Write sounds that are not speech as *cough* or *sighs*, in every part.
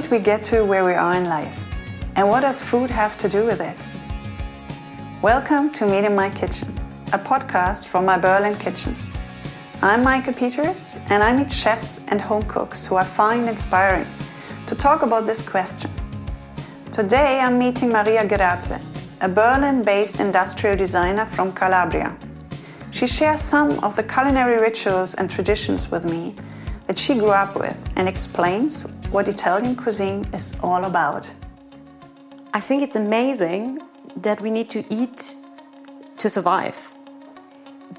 did we get to where we are in life? And what does food have to do with it? Welcome to Meet in My Kitchen, a podcast from my Berlin kitchen. I'm Meike Peters, and I meet chefs and home cooks who I find inspiring to talk about this question. Today I'm meeting Maria Graze, a Berlin based industrial designer from Calabria. She shares some of the culinary rituals and traditions with me that she grew up with and explains what Italian cuisine is all about. I think it's amazing that we need to eat to survive.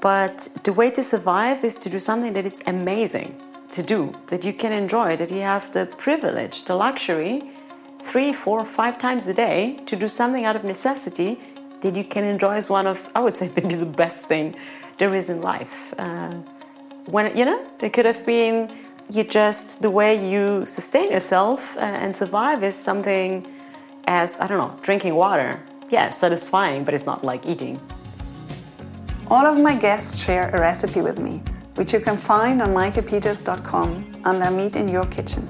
But the way to survive is to do something that it's amazing to do, that you can enjoy, that you have the privilege, the luxury, three, four, five times a day to do something out of necessity that you can enjoy as one of, I would say, *laughs* maybe the best thing there is in life. Uh, when, you know, it could have been you just, the way you sustain yourself uh, and survive is something as, I don't know, drinking water. Yeah, satisfying, but it's not like eating. All of my guests share a recipe with me, which you can find on meikepeters.com under Meet in Your Kitchen.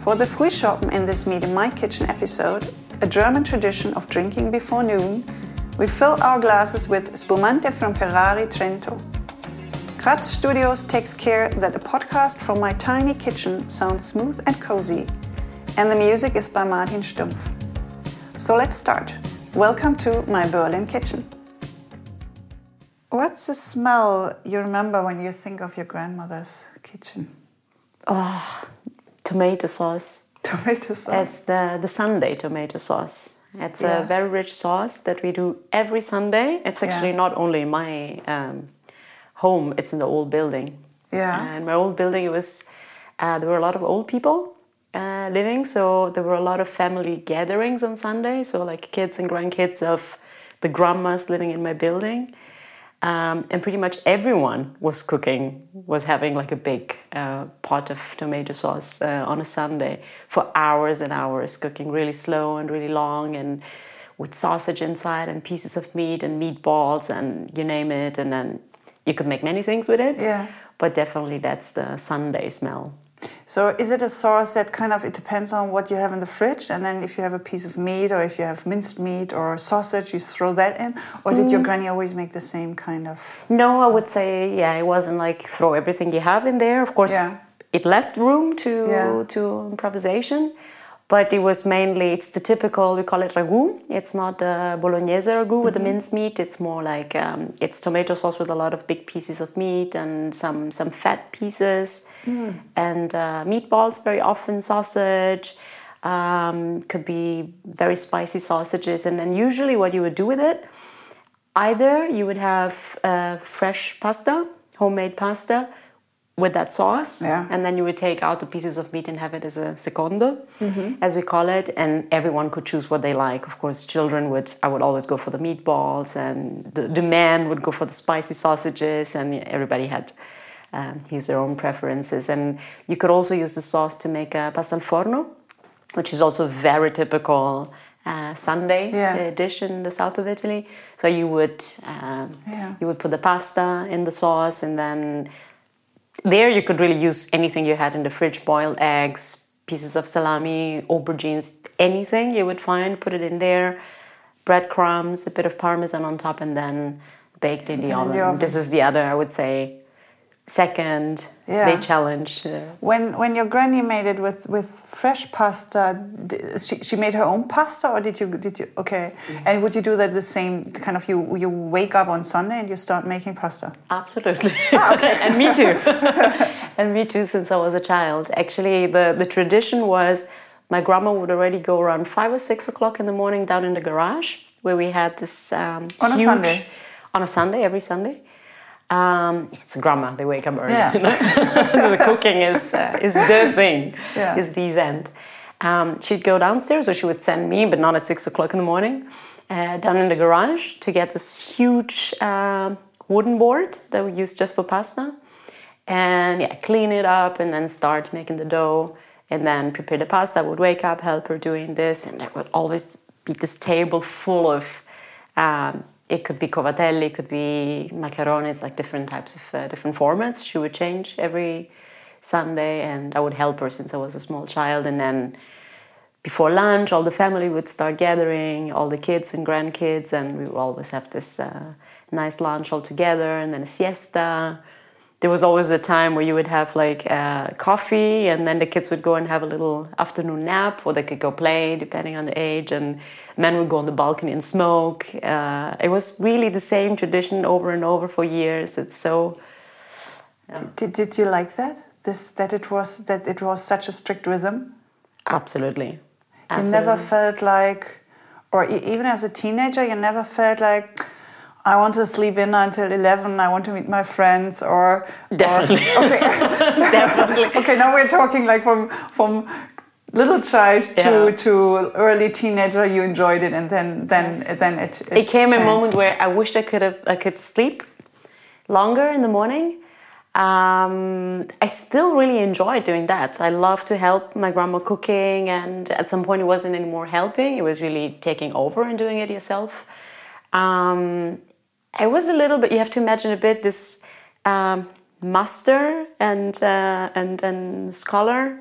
For the Frühschoppen in this Meet in My Kitchen episode, a German tradition of drinking before noon, we fill our glasses with Spumante from Ferrari Trento. Kratz Studios takes care that the podcast from my tiny kitchen sounds smooth and cozy, and the music is by Martin Stumpf. So let's start. Welcome to my Berlin kitchen. What's the smell you remember when you think of your grandmother's kitchen? Oh, tomato sauce. Tomato sauce. It's the, the Sunday tomato sauce. It's Yeah. a very rich sauce that we do every Sunday. It's actually Yeah. not only my um, home, it's in the old building. Yeah. And my old building, it was, uh, there were a lot of old people uh, living, so there were a lot of family gatherings on Sunday. So, like kids and grandkids of the grandmas living in my building. Um, and pretty much everyone was cooking, was having like a big uh, pot of tomato sauce uh, on a Sunday for hours and hours, cooking really slow and really long, and with sausage inside and pieces of meat and meatballs and you name it. And then you could make many things with it. Yeah. But definitely that's the Sunday smell. So is it a sauce that kind of it depends on what you have in the fridge, and then if you have a piece of meat or if you have minced meat or sausage, you throw that in, or did Mm. your granny always make the same kind of? No, I would say yeah, it wasn't like throw everything you have in there. Of course, Yeah. it left room to Yeah. to improvisation, but it was mainly it's the typical we call it ragu. It's not uh, bolognese ragu with the minced meat. It's more like um, it's tomato sauce with a lot of big pieces of meat and some some fat pieces and uh, meatballs. Very often sausage. Um, could be very spicy sausages, and then usually what you would do with it either you would have uh, fresh pasta, homemade pasta with that sauce, Yeah. and then you would take out the pieces of meat and have it as a secondo, Mm-hmm. as we call it, and everyone could choose what they like. Of course, children would, I would always go for the meatballs, and the, the man would go for the spicy sausages, and everybody had um, his their own preferences. And you could also use the sauce to make a pasta al forno, which is also very typical uh, Sunday Yeah. uh, dish in the south of Italy. So you would um, Yeah. you would put the pasta in the sauce, and then there you could really use anything you had in the fridge: boiled eggs, pieces of salami, aubergines, anything you would find. Put it in there, breadcrumbs, a bit of parmesan on top, and then baked in the, In the oven. oven. This is the other, I would say, second Yeah. they challenge. Uh, When when your granny made it with with fresh pasta, she, she made her own pasta, or did you did you okay? And would you do that the same kind of you you wake up on Sunday and you start making pasta? Absolutely. Okay. *laughs* And me too. *laughs* and me too, since I was a child. Actually, the, the tradition was my grandma would already go around five or six o'clock in the morning down in the garage where we had this um, On a Sunday? On a Sunday, every Sunday. Um, it's grandma, they wake up early. Yeah. *laughs* the cooking is, uh, is the *laughs* thing, Yeah. is the event. Um, she'd go downstairs, or she would send me, but not at six o'clock in the morning, uh, down in the garage to get this huge uh, wooden board that we use just for pasta, and yeah, clean it up, and then start making the dough, and then prepare the pasta. I would wake up, help her doing this, and there would always be this table full of. Um, it could be cavatelli, it could be macaroni. It's like different types of uh, different formats. She would change every Sunday, and I would help her since I was a small child. And then before lunch, all the family would start gathering, all the kids and grandkids, and we would always have this uh, nice lunch all together, and then a siesta. There was always a time where you would have like uh, coffee, and then the kids would go and have a little afternoon nap, or they could go play, depending on the age. And men would go on the balcony and smoke. Uh, it was really the same tradition over and over for years. It's so. Yeah. Did, did you like that? This that it was that it was such a strict rhythm. Absolutely. Absolutely. You never felt like, or even as a teenager, you never felt like I want to sleep in until 11, I want to meet my friends, or. Definitely. Or, *laughs* okay. *laughs* Definitely. okay, now we're talking like from, from little child to, to early teenager, you enjoyed it, and then, then, yes. then it, it. It came changed. a moment where I wished I could have, I could sleep longer in the morning. Um, I still really enjoy doing that. I love to help my grandma cooking, and at some point, it wasn't anymore helping, it was really taking over and doing it yourself. Um, I was a little bit. You have to imagine a bit this um, master and uh, and and scholar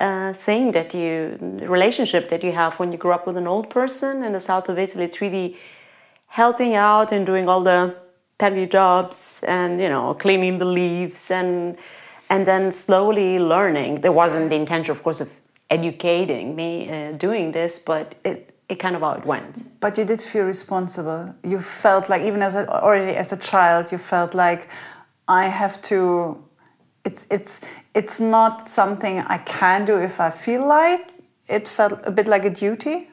uh, thing that you relationship that you have when you grow up with an old person in the south of Italy. It's really helping out and doing all the petty jobs and you know cleaning the leaves and and then slowly learning. There wasn't the intention, of course, of educating me uh, doing this, but it it kind of how it went. But you did feel responsible. You felt like even as a, already as a child, you felt like I have to. It's it's it's not something I can do if I feel like. It felt a bit like a duty.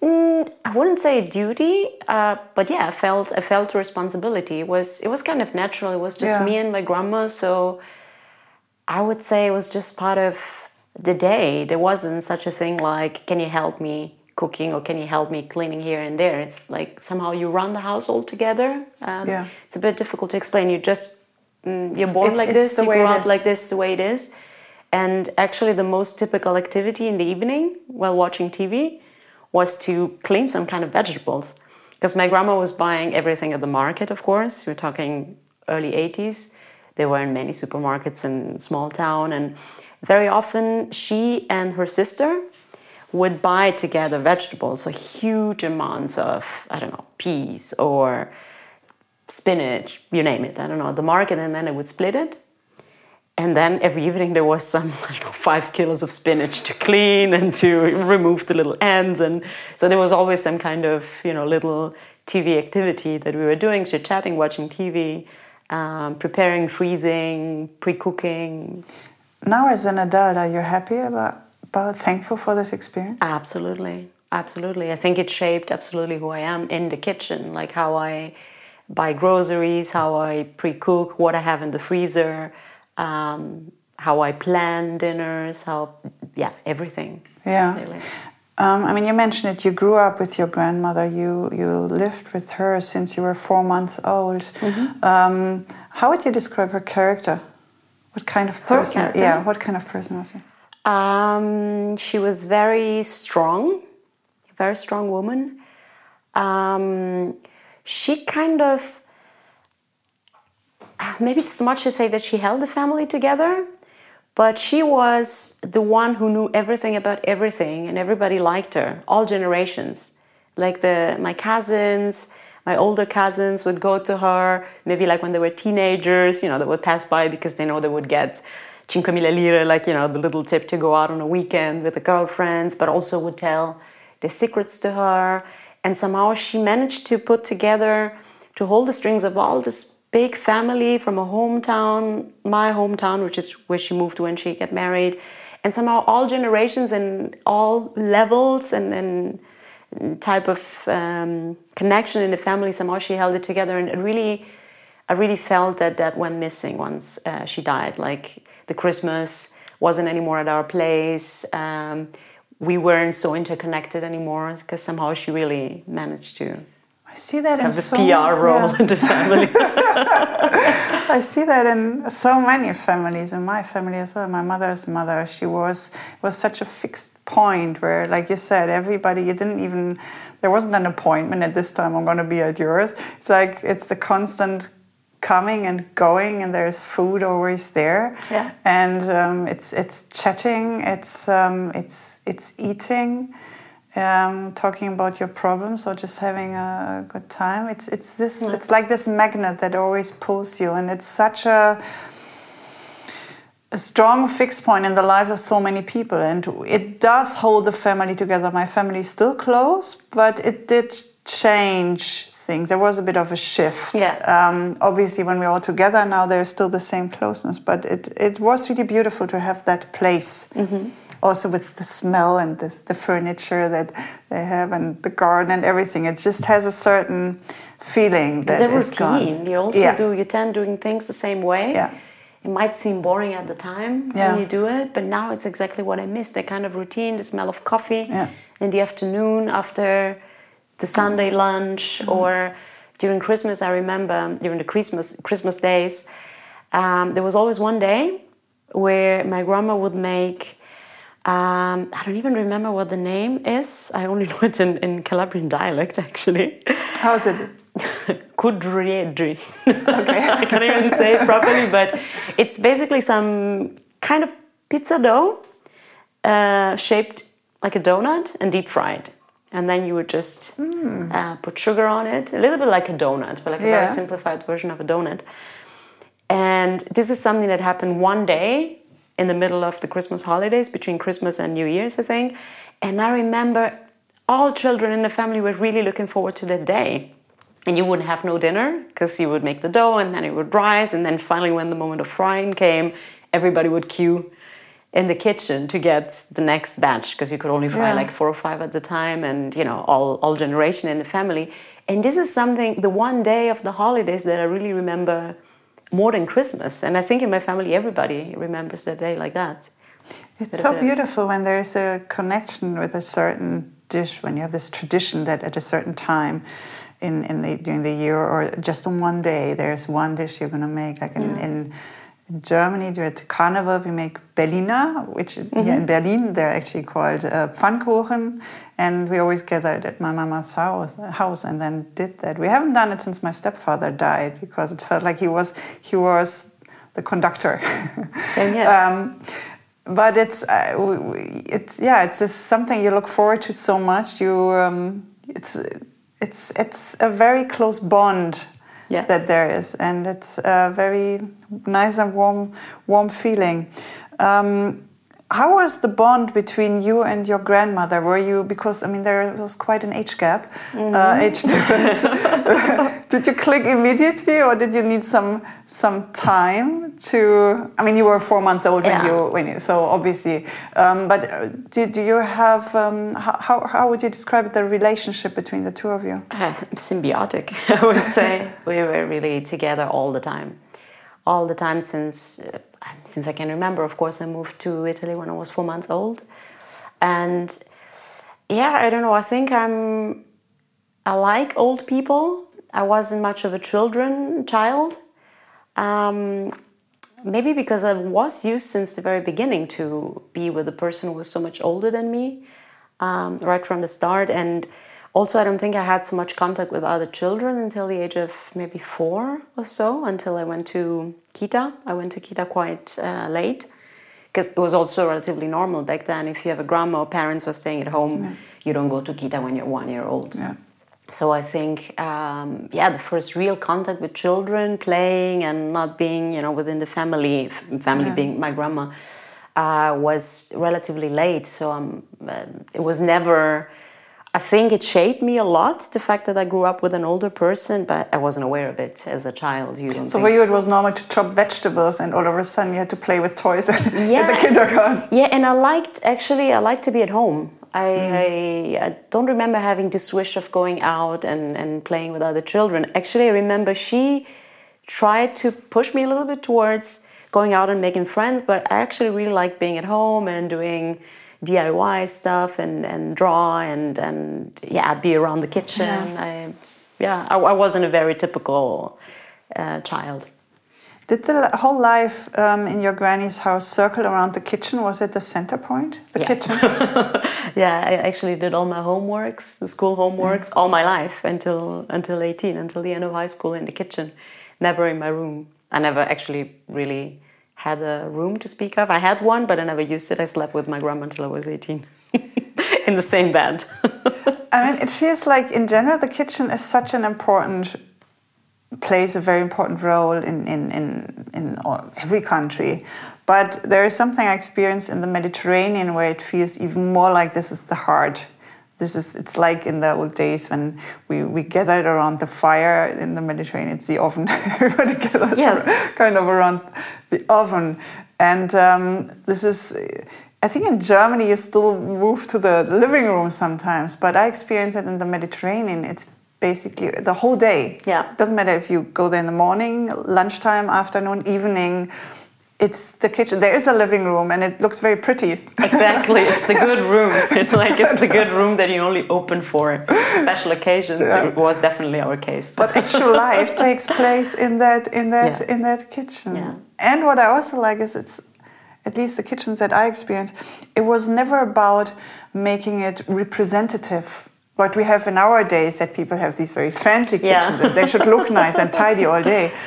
Mm, I wouldn't say duty, uh, but yeah, I felt I felt responsibility. It was it was kind of natural. It was just yeah. me and my grandma, so I would say it was just part of the day. There wasn't such a thing like, "Can you help me?" Cooking or can you help me cleaning here and there? It's like somehow you run the household together. Um, yeah. it's a bit difficult to explain. You just mm, you're born it, like this you grow up like this the way it is. And actually the most typical activity in the evening while watching tv was to clean some kind of vegetables. Because my grandma was buying everything at the market of course. We're talking early 80s there were in many supermarkets in small town. And very often she and her sister would buy together vegetables, so huge amounts of, I don't know, peas or spinach, you name it, I don't know, at the market, and then they would split it. And then every evening there was some, *laughs* I don't know, five kilos of spinach to clean and to remove the little ends. And so there was always some kind of, you know, little TV activity that we were doing, chit chatting, watching TV, um, preparing, freezing, pre cooking. Now, as an adult, are you happy about about thankful for this experience? Absolutely. Absolutely. I think it shaped absolutely who I am in the kitchen, like how I buy groceries, how I pre cook, what I have in the freezer, um, how I plan dinners, how, yeah, everything. Yeah. Really. Um, I mean, you mentioned it. You grew up with your grandmother. You you lived with her since you were four months old. Mm-hmm. Um, how would you describe her character? What kind of person? Yeah. What kind of person was she? Um, she was very strong, very strong woman. Um, she kind of, *sighs* maybe it's too much to say that she held the family together, but she was the one who knew everything about everything, and everybody liked her, all generations. Like the my cousins, my older cousins would go to her, maybe like when they were teenagers, you know, they would pass by because they know they would get 5.000 lire, like, you know, the little tip to go out on a weekend with the girlfriends, but also would tell the secrets to her. And somehow she managed to put together, to hold the strings of all this big family from a hometown, my hometown, which is where she moved when she got married. And somehow all generations and all levels and, and type of um, connection in the family, somehow she held it together. And it really, I really felt that that went missing once uh, she died. Like, the Christmas wasn't anymore at our place. Um, we weren't so interconnected anymore because somehow she really managed to. I see that have in this so, PR role yeah. in the family. *laughs* I see that in so many families, in my family as well. My mother's mother, she was was such a fixed point where, like you said, everybody you didn't even there wasn't an appointment at this time. I'm going to be at yours. It's like it's the constant coming and going, and there's food always there. Yeah. And um, it's it's chatting, it's um, it's it's eating, um, talking about your problems, or just having a good time. It's it's this. It's like this magnet that always pulls you, and it's such a a strong fixed point in the life of so many people and it does hold the family together my family is still close but it did change things there was a bit of a shift Yeah. um, obviously when we're all together now there's still the same closeness but it, it was really beautiful to have that place also with the smell and the, the furniture that they have and the garden and everything it just has a certain feeling that the is gone. routine. You also Yeah. do you tend doing things the same way. Yeah. It might seem boring at the time Yeah. when you do it, but now it's exactly what I miss. The kind of routine, the smell of coffee Yeah. in the afternoon after the Sunday lunch Mm-hmm. or during Christmas. I remember during the Christmas Christmas days, um, there was always one day where my grandma would make. Um, I don't even remember what the name is. I only *laughs* know it in, in Calabrian dialect, actually. how's it *laughs* Kudriedri. Okay. *laughs* I can't even say it properly, but it's basically some kind of pizza dough uh, shaped like a donut and deep fried. And then you would just uh, put sugar on it, a little bit like a donut, but like a Yeah. very simplified version of a donut. And this is something that happened one day in the middle of the Christmas holidays, between Christmas and New Year's, I think. And I remember all children in the family were really looking forward to that day. And you wouldn't have no dinner because you would make the dough and then it would rise. And then finally, when the moment of frying came, everybody would queue in the kitchen to get the next batch because you could only fry Yeah. like four or five at the time and you know all, all generation in the family and this is something the one day of the holidays that i really remember more than christmas and i think in my family everybody remembers that day like that It's so uh, beautiful when there's a connection with a certain dish, when you have this tradition that at a certain time in, in the, during the year or just on one day, there's one dish you're going to make. Like in, in, in Germany, at Carnival, we make Berliner, which here in Berlin, they're actually called uh, Pfannkuchen. And we always gathered at my mama's house, house and then did that. We haven't done it since my stepfather died because it felt like he was, he was the conductor. *laughs* Um, but it's uh, w- w- it's yeah it's just something you look forward to so much you um, it's it's it's a very close bond Yeah. that there is and it's a very nice and warm warm feeling um, how was the bond between you and your grandmother? Were you because I mean there was quite an age gap, uh, age difference. *laughs* did you click immediately, or did you need some some time to? I mean, you were four months old when Yeah. you when you so obviously. Um, but uh, did do you have um, how, how how would you describe the relationship between the two of you? Uh, *laughs* symbiotic, *laughs* I would say. we were really together all the time, all the time since uh, since I can remember. Of course, I moved to Italy when I was four months old, and yeah, I don't know. I think I'm. I like old people. I wasn't much of a children child. Um, maybe because I was used since the very beginning to be with a person who was so much older than me, um, right from the start. And also, I don't think I had so much contact with other children until the age of maybe four or so, until I went to Kita. I went to Kita quite uh, late because it was also relatively normal back then. If you have a grandma or parents were staying at home, you don't go to Kita when you're one year old. Yeah. So I think, um, yeah, the first real contact with children, playing and not being, you know, within the family, family Yeah. being my grandma, uh, was relatively late. So um, uh, it was never. I think it shaped me a lot. The fact that I grew up with an older person, but I wasn't aware of it as a child. You So for you, it was normal to chop vegetables, and all of a sudden you had to play with toys *laughs* at the kindergarten. Yeah, and I liked actually I liked to be at home. I, mm. I, I don't remember having this wish of going out and, and playing with other children. Actually, I remember she tried to push me a little bit towards going out and making friends, but I actually really liked being at home and doing DIY stuff and, and draw and, and yeah, be around the kitchen. I, yeah, I, I wasn't a very typical uh, child. Did the whole life um, in your granny's house circle around the kitchen? Was it the center point? The Yeah. kitchen? *laughs* Yeah, I actually did all my homeworks, the school homeworks, all my life until until 18, until the end of high school in the kitchen. never in my room. I never actually really had a room to speak of. I had one, but I never used it. I slept with my grandma until I was 18 *laughs* in the same bed. I mean, it feels like in general the kitchen is such an important plays a very important role in in in, in all, every country. But there is something I experience in the Mediterranean where it feels even more like this is the heart. This is it's like in the old days when we, we gathered around the fire in the Mediterranean. It's the oven. *laughs* Everybody gathers Yes. kind of around the oven, and um, this is. I think in Germany you still move to the living room sometimes, but I experience it in the Mediterranean. It's basically the whole day. Yeah. Doesn't matter if you go there in the morning, lunchtime, afternoon, evening. It's the kitchen. There is a living room, and it looks very pretty. Exactly, *laughs* it's the good room. It's like it's the good room that you only open for special occasions. Yeah. It was definitely our case. but actual life takes place in that in that Yeah. in that kitchen. Yeah. And what I also like is it's at least the kitchens that I experienced, it was never about making it representative. What we have in our days that people have these very fancy Yeah. kitchens that they should look nice and tidy all day. *laughs*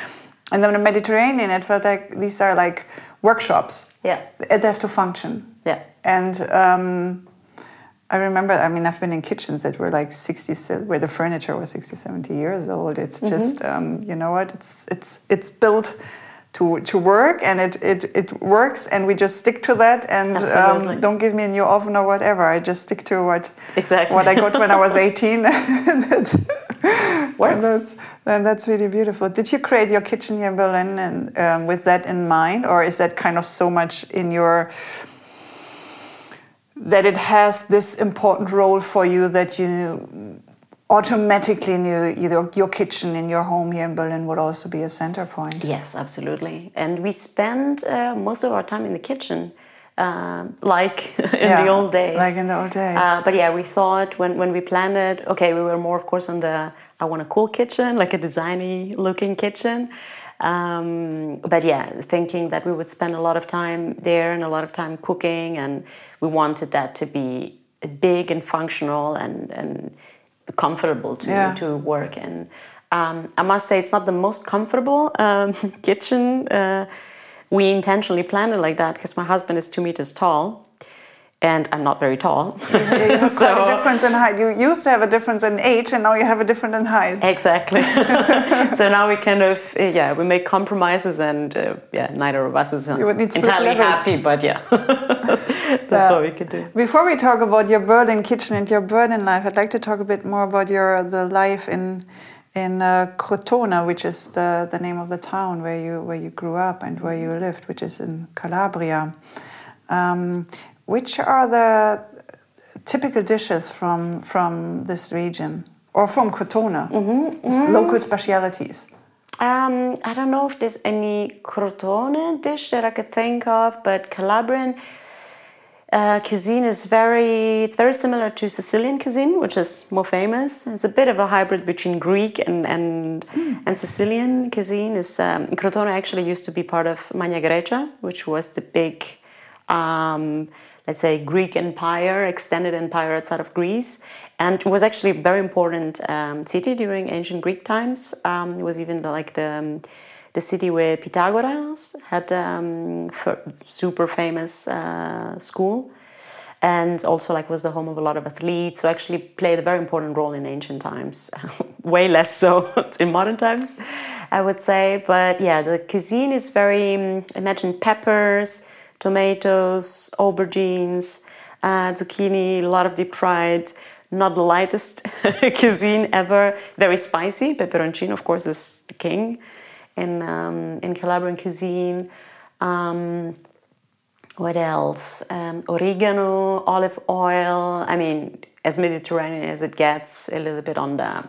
And then the Mediterranean, it felt like these are like workshops. yeah, They have to function. yeah, And um, I remember, I mean, I've been in kitchens that were like 60, where the furniture was 60, 70 years old. It's Mm-hmm. just, um, you know what, it's, it's, it's built to, to work and it, it, it works and we just stick to that and um, don't give me a new oven or whatever. I just stick to what, exactly. what I got when I was *laughs* 18. *laughs* That- Works. And that's, and that's really beautiful. Did you create your kitchen here in Berlin and um, with that in mind, or is that kind of so much in your that it has this important role for you that you automatically knew either your kitchen in your home here in Berlin would also be a center point? Yes, absolutely. And we spend uh, most of our time in the kitchen, uh, like *laughs* in Yeah, the old days. like in the old days. Uh, but yeah, we thought when, when we planned it, okay, we were more, of course, on the I want a cool kitchen, like a designy looking kitchen. Um, but yeah, thinking that we would spend a lot of time there and a lot of time cooking, and we wanted that to be big and functional and, and comfortable to, Yeah. to work in. Um, I must say, it's not the most comfortable um, *laughs* kitchen. Uh, we intentionally planned it like that because my husband is two meters tall. And I'm not very tall. Yeah, *laughs* you have *laughs* So- quite a difference in height. You used to have a difference in age, and now you have a difference in height. Exactly. *laughs* so now we kind of yeah we make compromises and uh, yeah neither of us is uh, You would need split entirely happy, but yeah, that's Yeah. what we could do. Before we talk about your Berlin kitchen and your Berlin life, I'd like to talk a bit more about your the life in in uh, Crotona, which is the, the name of the town where you where you grew up and where you lived, which is in Calabria. Um, which are the typical dishes from from this region or from Crotona? Local specialities. Um, I don't know if there's any crotone dish that I could think of, but Calabrian uh, cuisine is very it's very similar to Sicilian cuisine, which is more famous. It's a bit of a hybrid between Greek and and, and Sicilian cuisine. Is um, Crotone actually used to be part of Magna Grecia, which was the big um, let's say Greek empire, extended empire outside of Greece, and was actually a very important um, city during ancient Greek times. Um, it was even like the um, the city where Pythagoras had um, super famous uh, school, and also like was the home of a lot of athletes. So actually played a very important role in ancient times, *laughs* way less so *laughs* in modern times, I would say. But yeah, the cuisine is very um, imagine peppers tomatoes, aubergines, uh, zucchini, a lot of deep fried. Not the lightest *laughs* cuisine ever. Very spicy. Peperoncino, of course, is the king in um, in Calabrian cuisine. Um, what else? Um, oregano, olive oil. I mean, as Mediterranean as it gets, a little bit on the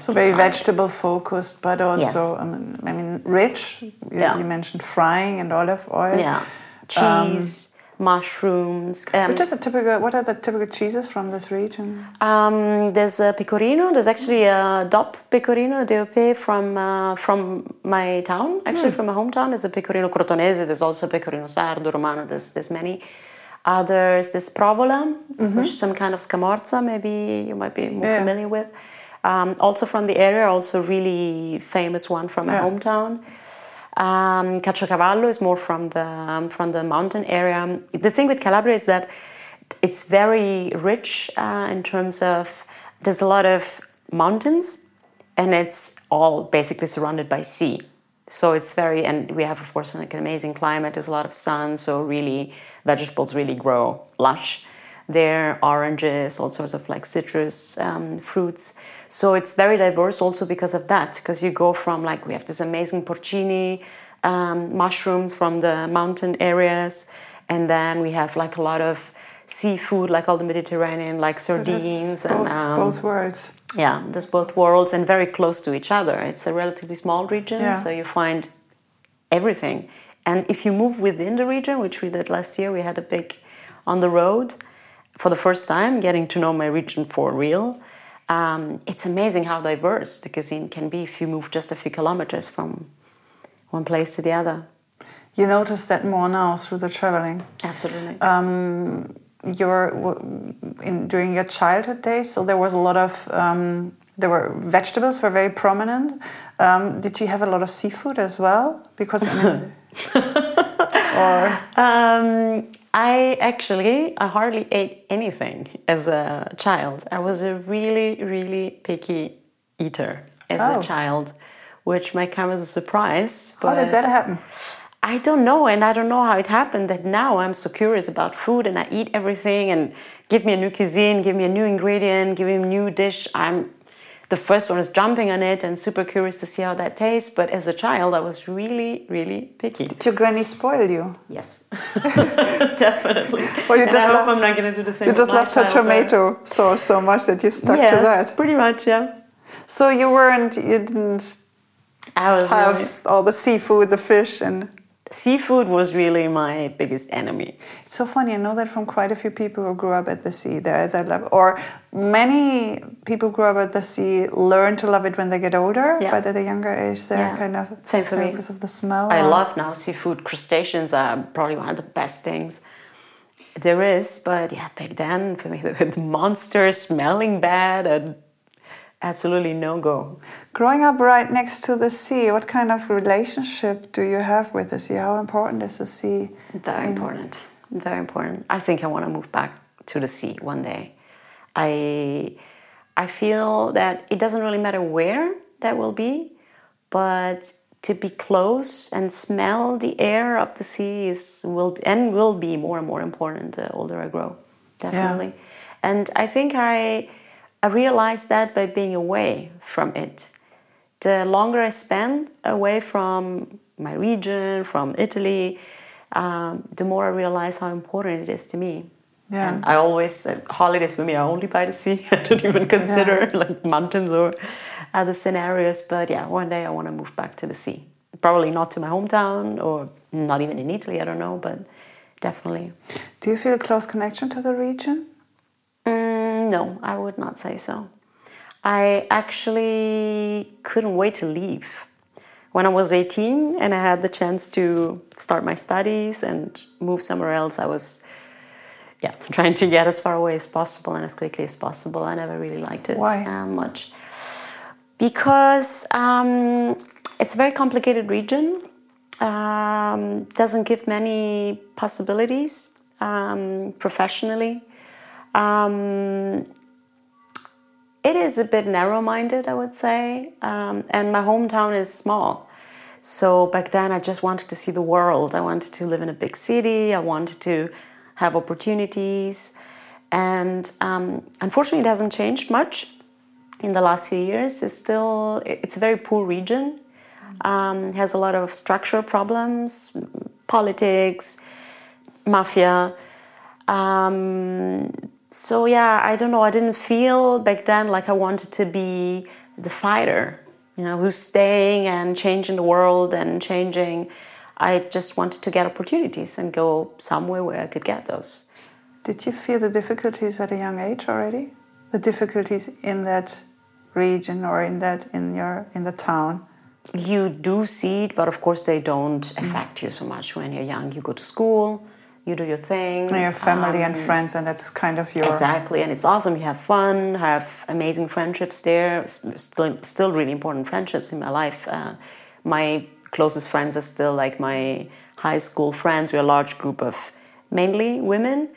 So very vegetable focused, but also Yes. I, mean, I mean rich. You, Yeah. you mentioned frying and olive oil. Yeah, cheese, mushrooms. Um, Which is a typical. What are the typical cheeses from this region? Um, there's a pecorino. There's actually a DOP pecorino DOP from uh, from my town. Actually, from my hometown. There's a pecorino crotonese. There's also pecorino sardo, romano. There's there's many others. There's provola, which is some kind of scamorza. Maybe you might be more Yeah. familiar with. Um, also from the area, also really famous one from my Yeah. hometown. Um, Caciocavallo is more from the um, from the mountain area. The thing with Calabria is that it's very rich uh, in terms of there's a lot of mountains, and it's all basically surrounded by sea. So it's very and we have of course like an amazing climate. There's a lot of sun, so really vegetables really grow lush. There oranges, all sorts of like citrus um, fruits. So it's very diverse also because of that. Because you go from like we have this amazing porcini um, mushrooms from the mountain areas, and then we have like a lot of seafood, like all the Mediterranean, like So sardines both, and um, both worlds. yeah, there's both worlds and very close to each other. It's a relatively small region, Yeah. so you find everything. And if you move within the region, which we did last year, we had a big on the road for the first time, getting to know my region for real. Um, it's amazing how diverse the cuisine can be if you move just a few kilometers from one place to the other. You notice that more now through the traveling. Absolutely. Um, your in during your childhood days, so there was a lot of um, there were vegetables were very prominent. Um, did you have a lot of seafood as well? Because I mean, *laughs* or Um, I actually I hardly ate anything as a child. I was a really really picky eater as Oh. a child, which might come as a surprise. how did but that happen? I don't know, and I don't know how it happened that now I'm so curious about food and I eat everything and give me a new cuisine, give me a new ingredient, give me a new dish. I'm the first one is jumping on it and super curious to see how that tastes. But as a child, I was really, really picky. Did your granny spoil you? Yes, *laughs* definitely. Well, you and just I hope I'm not going to do the same. You just loved her tomato sauce so much that you stuck yes, to that. pretty much. Yeah, So you weren't, you didn't I was have really, all the seafood, the fish, and seafood was really my biggest enemy. It's so funny. I know that from quite a few people who grew up at the sea. They're at that level, or many people who grew up at the sea learn to love it when they get older, Yeah. but at a younger age, they're Yeah. kind of Same for me. because of the smell. I love now seafood. Crustaceans are probably one of the best things there is. But yeah, back then for me, *laughs* the monsters smelling bad and absolutely no go. Growing up right next to the sea, what kind of relationship do you have with the sea? How important is the sea? Very important. Very important. I think I want to move back to the sea one day. I I feel that it doesn't really matter where that will be, but to be close and smell the air of the sea is will and will be more and more important the older I grow. Definitely. And I think I I realized that by being away from it the longer I spend away from my region, from Italy, um, the more I realize how important it is to me. Yeah. And I always, uh, holidays for me are only by the sea. *laughs* I don't even consider like mountains or other scenarios. But yeah, one day I want to move back to the sea. Probably not to my hometown or not even in Italy, I don't know, but definitely. Do you feel a close connection to the region? No, I would not say so. I actually couldn't wait to leave. When I was 18 and I had the chance to start my studies and move somewhere else, I was yeah, *laughs* trying to get as far away as possible and as quickly as possible. I never really liked it Why? uh, much. Because um, it's a very complicated region, um, doesn't give many possibilities um, professionally. Um, it is a bit narrow minded, I would say. Um, and my hometown is small. So back then, I just wanted to see the world. I wanted to live in a big city. I wanted to have opportunities. And um, unfortunately, it hasn't changed much in the last few years. It's still, it's a very poor region. Um, has a lot of structural problems, politics, mafia. Um, so yeah, I don't know. I didn't feel back then like I wanted to be the fighter, you know, who's staying and changing the world and changing. I just wanted to get opportunities and go somewhere where I could get those. Did you feel the difficulties at a young age already? The difficulties in that region or in that in your in the town? You do see it, but of course they don't mm. affect you so much when you're young. You go to school, you do your thing. And your family and Um, friends, and that's kind of your Exactly, and it's awesome. You have fun, have amazing friendships there. Still, still really important friendships in my life. Uh, my closest friends are still like my high school friends. We're a large group of mainly women,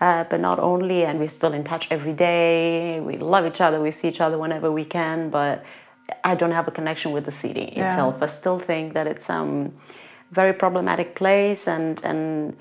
uh, but not only. And we're still in touch every day. We love each other. We see each other whenever we can. But I don't have a connection with the city Yeah. itself. I still think that it's um very problematic place and and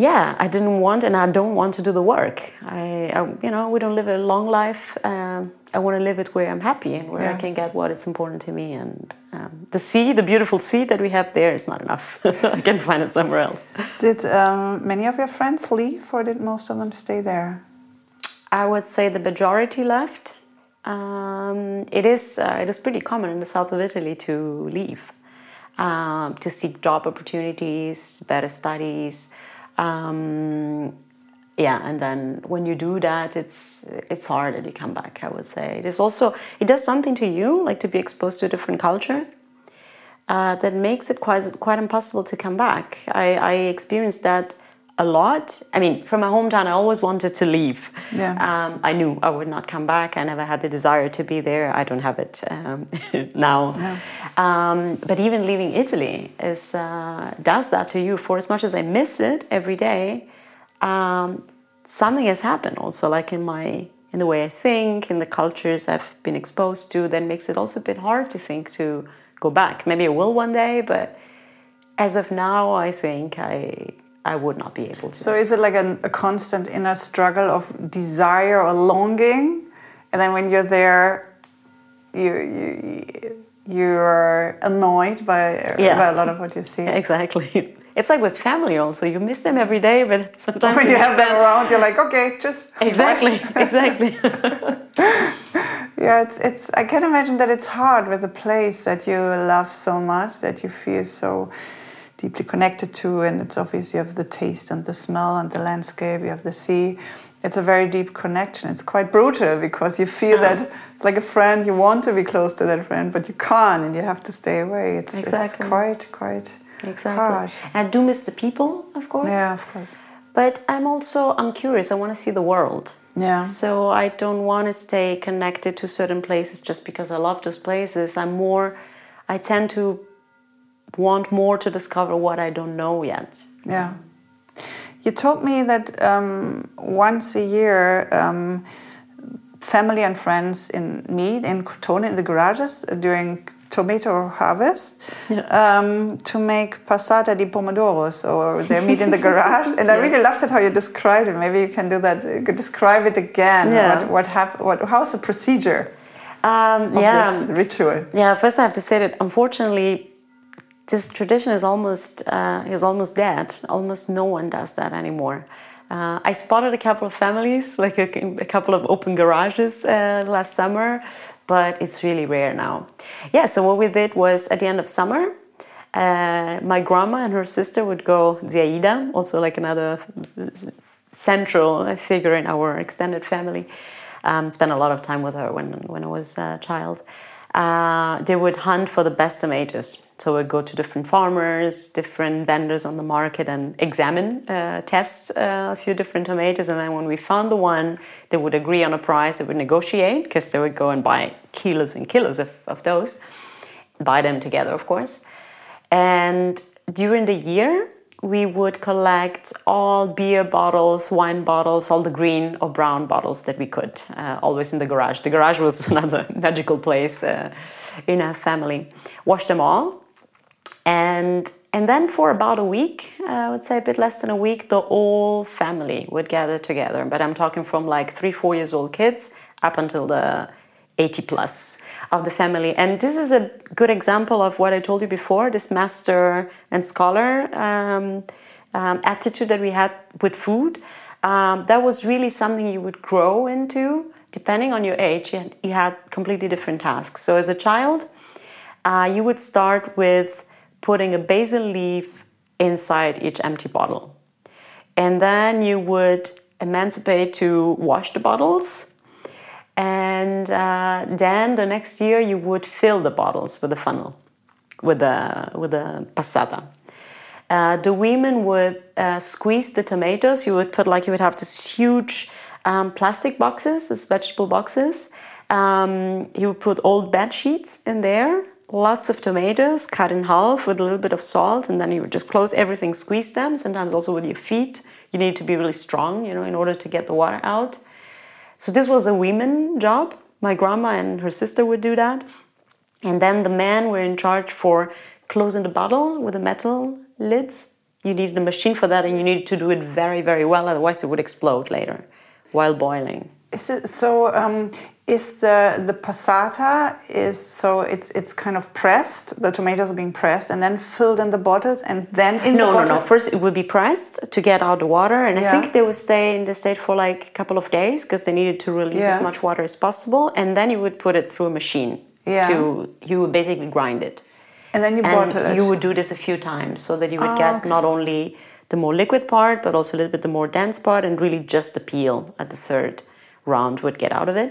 yeah, I didn't want and I don't want to do the work. I, I you know, we don't live a long life. Um, I want to live it where I'm happy and where I can get what is important to me. And um, the sea, the beautiful sea that we have there, is not enough. *laughs* I can find it somewhere else. Did um, many of your friends leave, or did most of them stay there? I would say the majority left. Um, it is uh, it is pretty common in the south of Italy to leave, um, to seek job opportunities, better studies. Um, yeah, and then when you do that, it's it's hard that you come back. I would say it is also it does something to you, like to be exposed to a different culture. Uh, that makes it quite quite impossible to come back. I, I experienced that a lot. I mean, from my hometown, I always wanted to leave. Yeah. Um, I knew I would not come back. I never had the desire to be there. I don't have it um, *laughs* now. Um, but even leaving Italy is uh, does that to you. For as much as I miss it every day, um, something has happened also, like in my in the way I think, in the cultures I've been exposed to. That makes it also a bit hard to think to go back. Maybe I will one day, but as of now, I think I I would not be able to. So is it like an, a constant inner struggle of desire or longing, and then when you're there, you you you're annoyed by, Yeah. by a lot of what you see. *laughs* Exactly. It's like with family also. You miss them every day, but *laughs* sometimes When you you have them around, you're like, okay, just *laughs* Exactly, exactly. Yeah, it's it's. I can imagine that it's hard with a place that you love so much that you feel so deeply connected to, and it's obvious you have the taste and the smell and the landscape. You have the sea. It's a very deep connection. It's quite brutal because you feel Yeah. that it's like a friend. You want to be close to that friend, but you can't, and you have to stay away. It's, Exactly. it's quite quite exactly. hard. And I do miss the people, of course. Yeah, of course. But I'm also I'm curious. I want to see the world. Yeah. So I don't want to stay connected to certain places just because I love those places. I'm more. I tend to want more to discover what I don't know yet. Yeah. You told me that um, once a year, um, family and friends in meet in Crotone in the garages during tomato harvest um, to make passata di pomodoros, or they meet in the garage. And I *laughs* really loved it how you described it. Maybe you can do that. You could describe it again. Yeah. What, what hap- What? How's the procedure Um, yeah. ritual? Yeah, first I have to say that unfortunately, this tradition is almost uh, is almost dead. Almost no one does that anymore. Uh, I spotted a couple of families, *laughs* like a, a couple of open garages uh, last summer, but it's really rare now. Yeah, so what we did was at the end of summer, uh, my grandma and her sister would go Ziaida, also like another central figure in our extended family. Um, spent a lot of time with her when when I was a child. Uh, they would hunt for the best tomatoes. So we'd go to different farmers, different vendors on the market, and examine, uh, test uh, a few different tomatoes. And then when we found the one, they would agree on a price. They would negotiate because they would go and buy kilos and kilos of, of those, buy them together, of course. And during the year, we would collect all beer bottles, wine bottles, all the green or brown bottles that we could, uh, always in the garage. The garage was *laughs* another magical place uh, in our family. Wash them all. And, and then for about a week, uh, I would say a bit less than a week, the whole family would gather together. But I'm talking from like three, four years old kids up until the 80 plus of the family. And this is a good example of what I told you before this master and scholar um, um, attitude that we had with food. Um, that was really something you would grow into depending on your age. You had, you had completely different tasks. So, as a child, uh, you would start with putting a basil leaf inside each empty bottle. And then you would emancipate to wash the bottles and uh, then the next year you would fill the bottles with the funnel with the with a passata Uh, the women would uh, squeeze the tomatoes. You would put like you would have this huge um, plastic boxes, these vegetable boxes. Um, you would put old bed sheets in there, lots of tomatoes cut in half with a little bit of salt, and then you would just close everything, squeeze them. Sometimes also with your feet. You need to be really strong, you know, in order to get the water out. So this was a women job. My grandma and her sister would do that. And then the men were in charge for closing the bottle with the metal lids. You needed a machine for that and you needed to do it very, very well, otherwise, it would explode later while boiling. So um, is the the passata is so it's it's kind of pressed. The tomatoes are being pressed and then filled in the bottles and then in no the no no. First it would be pressed to get out the water, and I think they would stay in the state for like a couple of days because they needed to release Yeah. as much water as possible, and then you would put it through a machine. Yeah. To you would basically grind it. and then you and bottle it. you would do this a few times so that you would Ah, get okay. not only the more liquid part but also a little bit the more dense part and really just the peel at the third round would get out of it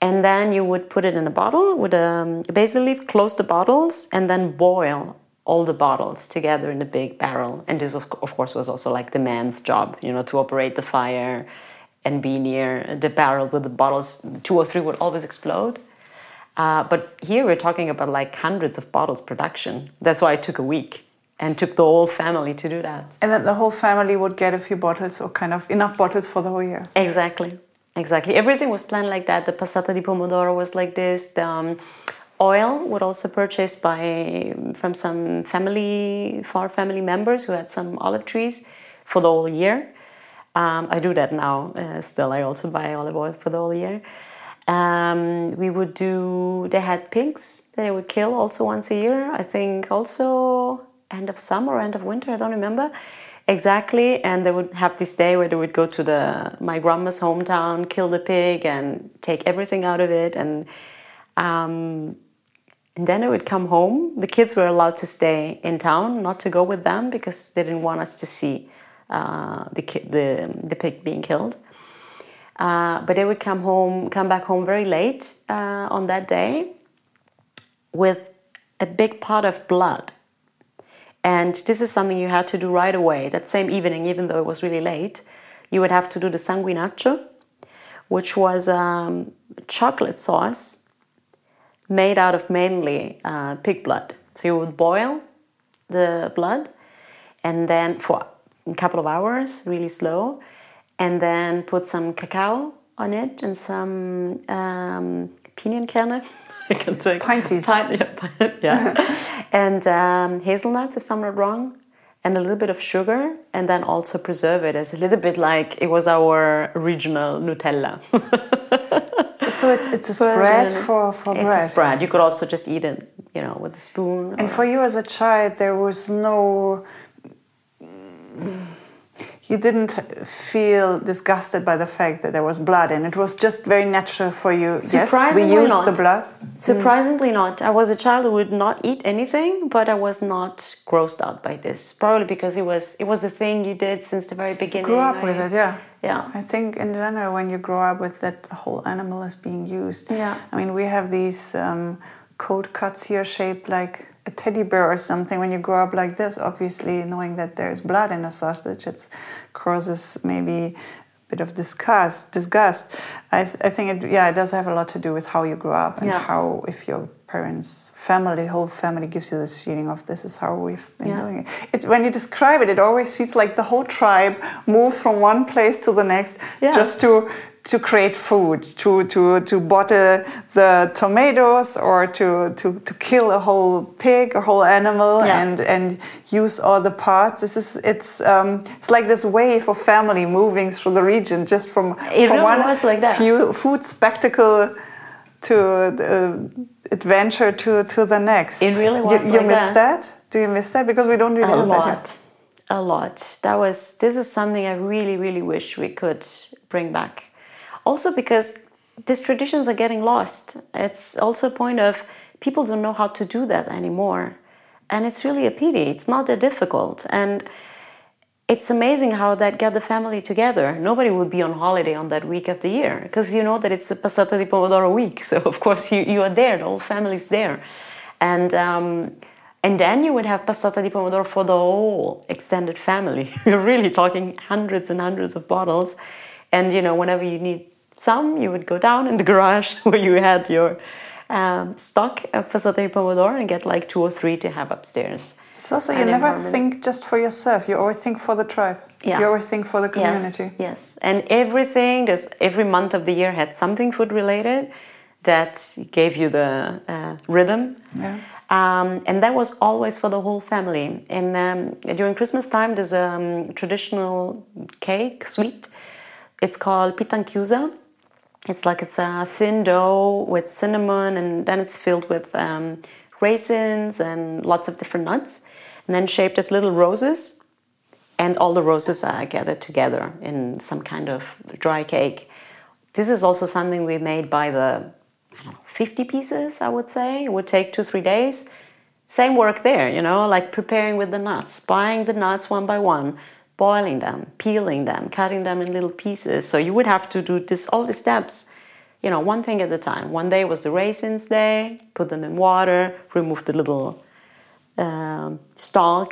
and then you would put it in a bottle with a basil leaf close the bottles and then boil all the bottles together in a big barrel and this of, of course was also like the man's job you know to operate the fire and be near the barrel with the bottles two or three would always explode uh, but here we're talking about like hundreds of bottles production. That's why it took a week and took the whole family to do that. and then the whole family would get a few bottles or kind of enough bottles for the whole year. Exactly, exactly. Everything was planned like that. The passata di pomodoro was like this. The um, oil would also purchased by from some family, far family members who had some olive trees for the whole year. Um, I do that now uh, still. I also buy olive oil for the whole year. Um, we would do. They had pigs that they would kill also once a year. I think also end of summer or end of winter. I don't remember exactly. And they would have this day where they would go to the my grandma's hometown, kill the pig, and take everything out of it. And um, and then they would come home. The kids were allowed to stay in town, not to go with them because they didn't want us to see uh, the, the the pig being killed. Uh, but they would come home, come back home very late uh, on that day with a big pot of blood. And this is something you had to do right away. That same evening, even though it was really late, you would have to do the sanguinaccio, which was um, chocolate sauce made out of mainly uh, pig blood. So you would boil the blood and then for a couple of hours, really slow, and then put some cacao on it and some um, Pinienkerne. *laughs* *laughs* I can take Pine seeds. Pine, yeah, pine- yeah. *laughs* and um, hazelnuts, if I'm not wrong, and a little bit of sugar, and then also preserve it as a little bit like it was our original Nutella. *laughs* So it's, it's a spread for, for it's bread. a spread. You could also just eat it, you know, with a spoon. And or- for you as a child, there was no. You didn't feel disgusted by the fact that there was blood, and it was just very natural for you. Yes, we Surprisingly used not. the blood. Surprisingly not. I was a child who would not eat anything, but I was not grossed out by this. Probably because it was it was a thing you did since the very beginning. Grew up I- with it, yeah. Yeah. I think in general, when you grow up with that whole animal is being used. Yeah. I mean, we have these um, cold cuts here shaped like a teddy bear or something. When you grow up like this, obviously knowing that there's blood in a sausage, it causes maybe a bit of disgust. Disgust. I, th- I think it, yeah, it does have a lot to do with how you grow up and Yeah. how if your parents, family, whole family gives you this feeling of this is how we've been Yeah. doing it. it. When you describe it, it always feels like the whole tribe moves from one place to the next Yeah. just to to create food, to to to bottle the tomatoes or to to to kill a whole pig, a whole animal, Yeah. and and use all the parts. This is it's um, it's like this wave of family moving through the region, just from It from really one was like that. few food spectacle to the adventure to to the next. It really was You, you like miss that. that. Do you miss that? Because we don't really a have that here. lot a lot that was this is something i really really wish we could bring back also because these traditions are getting lost it's also a point of people don't know how to do that anymore and it's really a pity it's not that difficult and it's amazing how that got the family together. Nobody would be on holiday on that week of the year because you know that it's a passata di pomodoro week. *laughs* So of course you, you are there, the whole family's there, and um, And then you would have passata di pomodoro for the whole extended family. *laughs* You're really talking hundreds and hundreds of bottles. And you know, whenever you need some, you would go down in the garage *laughs* where you had your um, stock of passata di pomodoro and get like two or three to have upstairs. So, also you never think just for yourself. You always think for the tribe. Yeah. You always think for the community. Yes, yes. And everything, there's every month of the year had something food related that gave you the uh, rhythm. Yeah. Um, and that was always for the whole family. And um, during Christmas time, there's a um, traditional cake, sweet. It's called pitta 'nchiusa. It's like it's a thin dough with cinnamon, and then it's filled with um, raisins and lots of different nuts, and then shaped as little roses. And all the roses are gathered together in some kind of dry cake. This is also something we made by the know, 50 pieces, I would say. It would take two, three days. Same work there, you know, like preparing with the nuts, buying the nuts one by one, boiling them, peeling them, cutting them in little pieces. So you would have to do this, all the steps, you know, one thing at a time. One day was the raisins day, put them in water, remove the little um, stalk,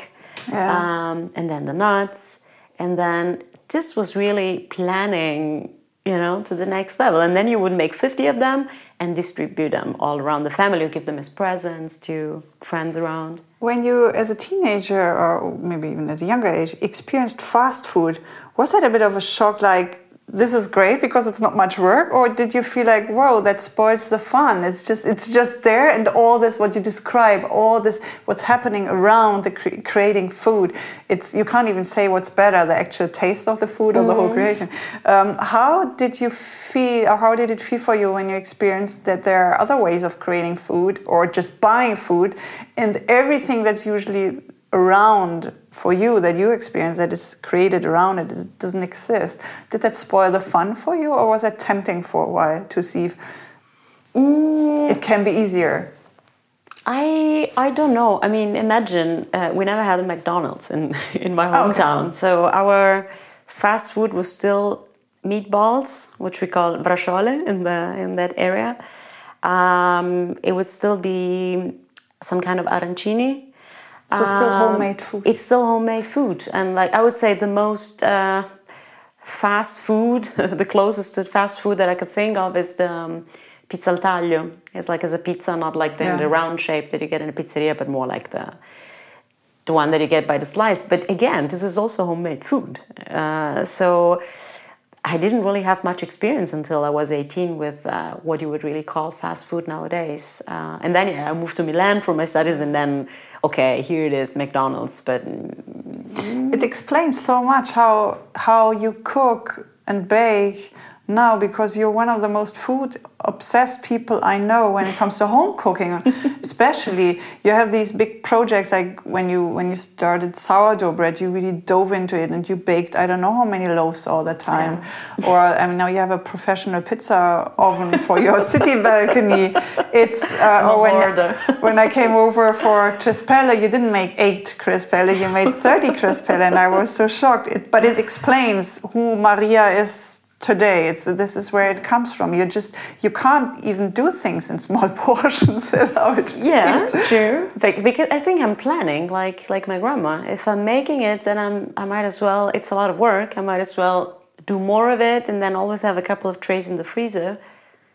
Yeah. um, and then the nuts. And then this was really planning, you know, to the next level. And then you would make 50 of them and distribute them all around the family, or give them as presents to friends around. When you, as a teenager or maybe even at a younger age, experienced fast food, was that a bit of a shock? Like, this is great because it's not much work, or did you feel like, whoa, that spoils the fun? It's just, it's just there, and all this what you describe, all this what's happening around the cre- creating food. It's you can't even say what's better, the actual taste of the food or the whole creation. Um, how did you feel, or how did it feel for you when you experienced that there are other ways of creating food, or just buying food, and everything that's usually around for you that you experience that is created around it doesn't exist. Did that spoil the fun for you, or was it tempting for a while to see if it can be easier? I I don't know. I mean, imagine uh, we never had a McDonald's in *laughs* in my Oh, okay. hometown, so our fast food was still meatballs, which we call braciole in the in that area. Um, it would still be some kind of arancini. So still Um, homemade food. It's still homemade food, and like I would say, the most uh, fast food, *laughs* the closest to fast food that I could think of is the um, pizza al taglio. It's like as a pizza, not like the, Yeah. the round shape that you get in a pizzeria, but more like the the one that you get by the slice. But again, this is also homemade food. Uh, so I didn't really have much experience until I was 18 with uh, what you would really call fast food nowadays. Uh, and then yeah, I moved to Milan for my studies, and then okay, here it is, McDonald's. But It explains so much how how you cook and bake now because you're one of the most food obsessed people I know when it comes to home cooking. *laughs* Especially you have these big projects like when you when you started sourdough bread you really dove into it and you baked I don't know how many loaves all the time. Or I mean now you have a professional pizza oven for your *laughs* city balcony. It's uh, or when, *laughs* when I came over for Crispelle, you didn't make eight Crispelle, you made 30 Crispelle, and I was so shocked. It, but it explains who Maria is today. It's this is where it comes from. You just you can't even do things in small *laughs* portions without. *laughs* yeah, true. Like, because I think I'm planning, like like my grandma. If I'm making it, then I'm I might as well. It's a lot of work. I might as well do more of it, and then always have a couple of trays in the freezer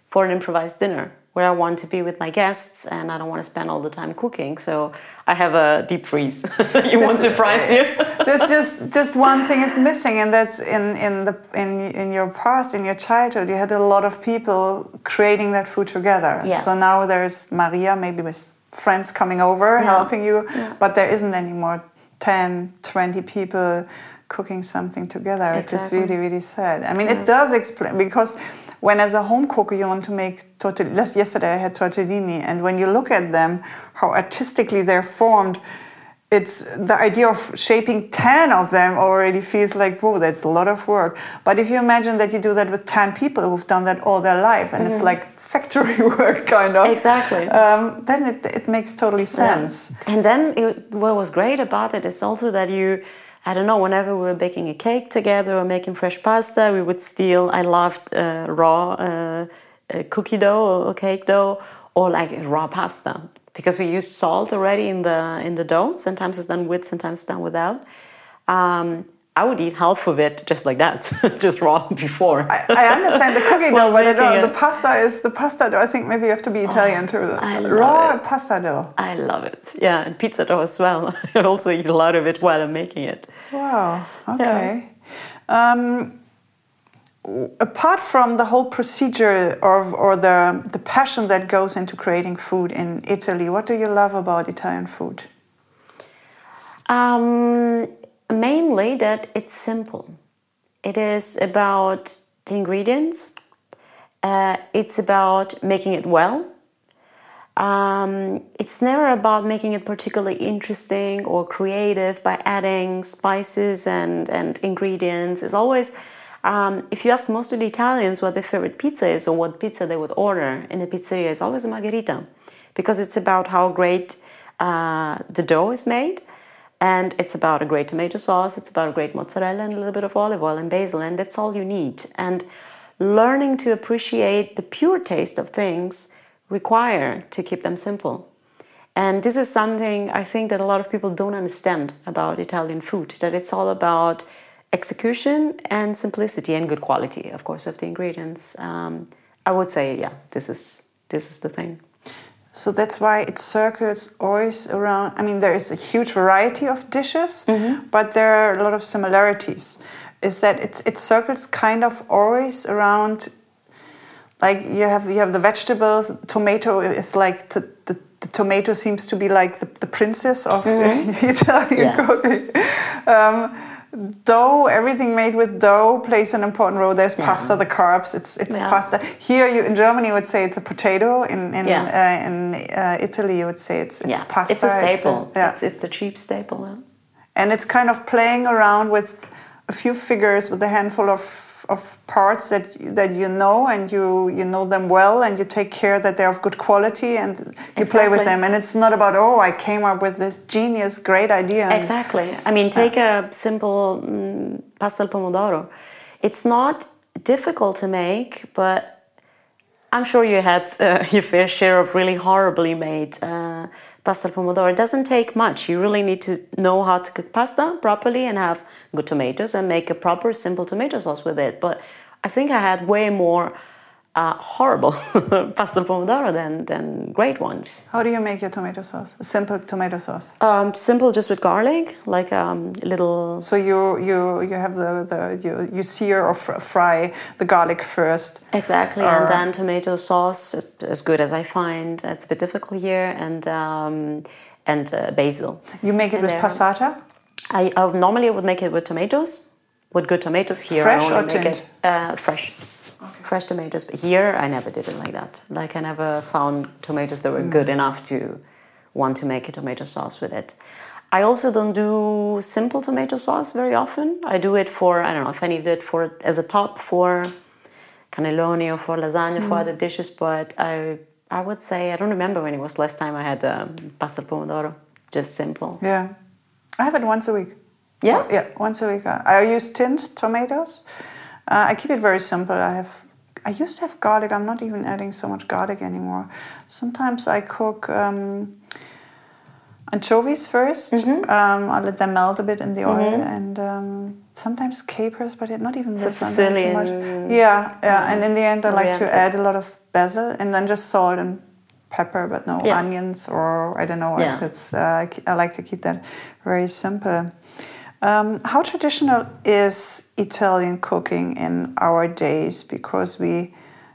for an improvised dinner where I want to be with my guests, and I don't want to spend all the time cooking. So I have a deep freeze. *laughs* it won't surprise you. There's just just one thing is missing, and that's in in the in in your past, in your childhood, you had a lot of people creating that food together. Yeah. So now there's Maria, maybe with friends coming over helping you, but there isn't anymore 10, 20 people cooking something together. Exactly. It's really really sad. I mean, it does explain because. When as a home cooker you want to make tortellini, yesterday I had tortellini, and when you look at them, how artistically they're formed, it's the idea of shaping 10 of them already feels like whoa that's a lot of work. But if you imagine that you do that with 10 people who've done that all their life and it's like factory *laughs* work kind of. Exactly. um, then it, it makes totally sense. And then it, what was great about it is also that you, I don't know, whenever we were baking a cake together or making fresh pasta, we would steal. I loved uh, raw uh, uh, cookie dough or cake dough or like raw pasta. because we use salt already in the in the dough. Sometimes it's done with, sometimes it's done without. Um, I would eat half of it just like that, *laughs* just raw *laughs* before. I, I understand the cookie *laughs* dough, but the, making the pasta is the pasta dough. I think maybe you have to be Italian to I love raw it. pasta dough. I love it. Yeah, and pizza dough as well. I also eat a lot of it while I'm making it. Wow. Okay. Um, apart from the whole procedure or, or the the passion that goes into creating food in Italy, what do you love about Italian food? Um, mainly that it's simple. It is about the ingredients. Uh, it's about making it well. Um, it's never about making it particularly interesting or creative by adding spices and, and ingredients. It's always, um, if you ask most of the Italians what their favorite pizza is or what pizza they would order in a pizzeria, it's always a margherita because it's about how great uh, the dough is made and it's about a great tomato sauce, it's about a great mozzarella and a little bit of olive oil and basil, and that's all you need. And learning to appreciate the pure taste of things require to keep them simple. And this is something I think that a lot of people don't understand about Italian food, that it's all about execution and simplicity and good quality, of course, of the ingredients. Um, I would say, yeah, this is this is the thing. So that's why it circles always around. I mean, there is a huge variety of dishes, but there are a lot of similarities. Is that it, it circles kind of always around, like you have you have the vegetables. Tomato is like the, the, the tomato seems to be like the, the princess of *laughs* Italian Yeah. cooking. Um, dough, everything made with dough plays an important role. There's pasta, the carbs. It's it's Yeah. pasta. Here, you in Germany, you would say it's a potato. In in Yeah. uh, in uh, Italy, you would say it's it's yeah, pasta. it's a staple. yeah, It's, it's the cheap staple. yeah. and it's kind of playing around with a few figures, with a handful of of parts that that you know and you you know them well and you take care that they're of good quality and you play with them and it's not about oh I came up with this genius great idea Exactly. I mean, take a simple mm, pasta pomodoro. It's not difficult to make, but I'm sure you had *laughs* uh, your fair share of really horribly made uh, pasta al pomodoro. It doesn't take much. You really need to know how to cook pasta properly and have good tomatoes and make a proper simple tomato sauce with it. But I think I had way more uh, horrible *laughs* pasta pomodoro than, than great ones. How do you make your tomato sauce? Simple tomato sauce. Um, simple, just with garlic, like um, little So you you you have the, the you, you sear or fr- fry the garlic first. Exactly, Or- and then tomato sauce, as good as I find. It's a bit difficult here, and um, and uh, basil. You make it And with there- passata. I, I normally would make it with tomatoes, with good tomatoes. Here, Fresh I only or make tinned? it uh, fresh, fresh tomatoes. But here, I never did it like that. Like I never found tomatoes that were Mm. good enough to want to make a tomato sauce with it. I also don't do simple tomato sauce very often. I do it for I don't know if I need it for as a top for cannelloni or for lasagna Mm. for other dishes. But I I would say I don't remember when it was last time I had um, pasta pomodoro. Just simple. Yeah, I have it once a week. Yeah? yeah, once a week. I use tinned tomatoes. Uh, I keep it very simple. I have. I used to have garlic. I'm not even adding so much garlic anymore. Sometimes I cook um, anchovies 1st Mm-hmm. Um, I let them melt a bit in the oil, and um, sometimes capers, but not even this. not too much. Sicilian, Yeah, yeah. And in the end, I like to add a lot of basil and then just salt and pepper, but no Yeah. onions or I don't know. Yeah. It's, uh, I I like to keep that very simple. Um, how traditional is Italian cooking in our days? Because we,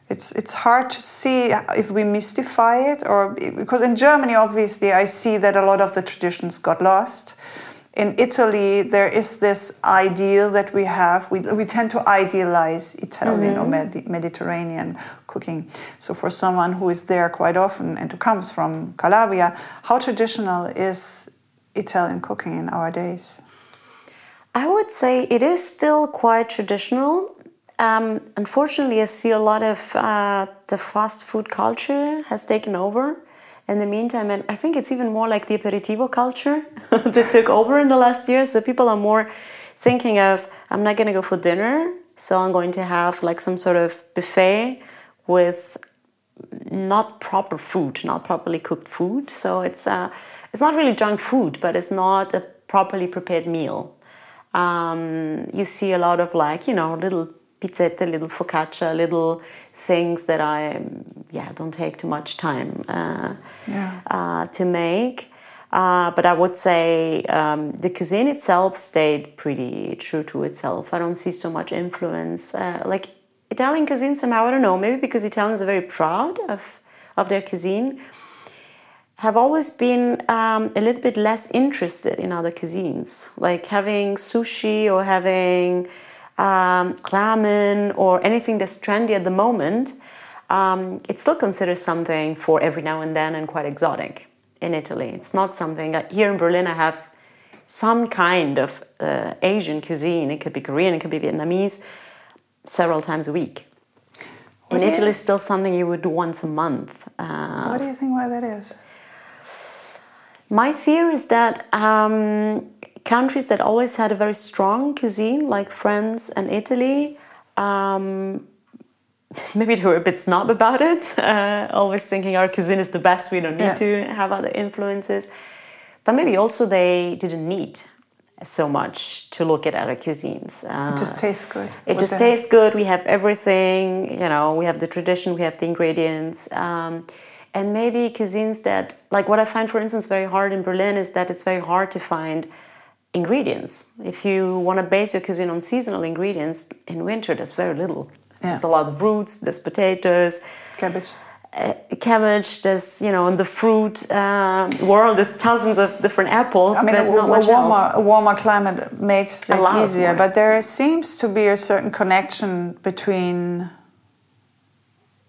it's it's hard to see if we mystify it or because in Germany, obviously, I see that a lot of the traditions got lost. In Italy, there is this ideal that we have. We, we tend to idealize Italian or Medi- Mediterranean cooking. So, for someone who is there quite often and who comes from Calabria, how traditional is Italian cooking in our days? I would say it is still quite traditional. Um, unfortunately, I see a lot of uh, the fast food culture has taken over in the meantime, and I think it's even more like the aperitivo culture *laughs* that took over in the last year. So people are more thinking of, I'm not going to go for dinner, so I'm going to have like some sort of buffet with not proper food, not properly cooked food. So it's uh, it's not really junk food, but it's not a properly prepared meal. Um, you see a lot of like you know little pizzette, little focaccia, little things that I yeah don't take too much time uh, Yeah. uh, to make. Uh, but I would say um, the cuisine itself stayed pretty true to itself. I don't see so much influence. Uh, like Italian cuisine, somehow I don't know. Maybe because Italians are very proud of of their cuisine, have always been um, a little bit less interested in other cuisines, like having sushi or having um, ramen or anything that's trendy at the moment. Um, it's still considered something for every now and then and quite exotic in Italy. It's not something that here in Berlin I have some kind of uh, Asian cuisine. It could be Korean, it could be Vietnamese, several times a week. What In Italy, it's still something you would do once a month. Uh, What do you think why that is? My theory is that um, countries that always had a very strong cuisine, like France and Italy, um, *laughs* maybe they were a bit snob about it, *laughs* uh, always thinking our cuisine is the best, we don't need Yeah. to have other influences. But maybe also they didn't need so much to look at other cuisines. Uh, It just tastes good. it just tastes good. We have everything, you know, we have the tradition, we have the ingredients. Um, and maybe cuisines that, like what I find, for instance, very hard in Berlin is that it's very hard to find ingredients. If you want to base your cuisine on seasonal ingredients, in winter there's very little. There's a lot of roots, there's potatoes, cabbage. uh, cabbage, there's, you know, in the fruit uh, world, there's thousands of different apples, I mean, but a, not a much warmer, else. a warmer climate makes that easier, but there seems to be a certain connection between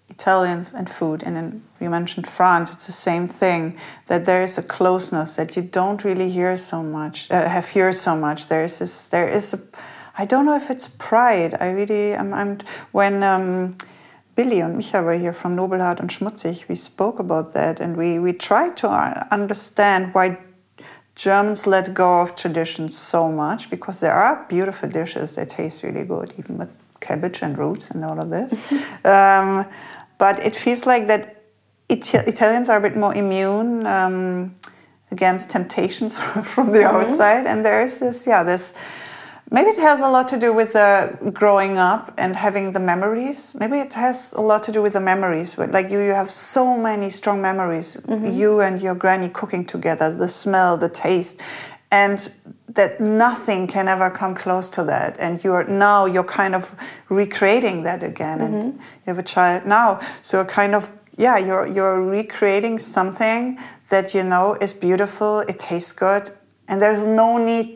Italians and food. And then you mentioned France; it's the same thing. That there is a closeness that you don't really hear so much, uh, have heard so much. There is this, there is a, I don't know if it's pride. I really, I'm, I'm when. Um, Billy and Micha were here from Nobelhart and Schmutzig. We spoke about that and we, we tried to uh, understand why Germans let go of traditions so much because there are beautiful dishes that taste really good, even with cabbage and roots and all of this. *laughs* um, but it feels like that Italians are a bit more immune um, against temptations *laughs* from the outside, and there is this, yeah, this. Maybe it has a lot to do with uh, growing up and having the memories. Maybe it has a lot to do with the memories. Like you, you have so many strong memories. You and your granny cooking together, the smell, the taste, and that nothing can ever come close to that. And you're now you're kind of recreating that again. And you have a child now, so you're kind of yeah, you're you're recreating something that you know is beautiful. It tastes good, and there's no need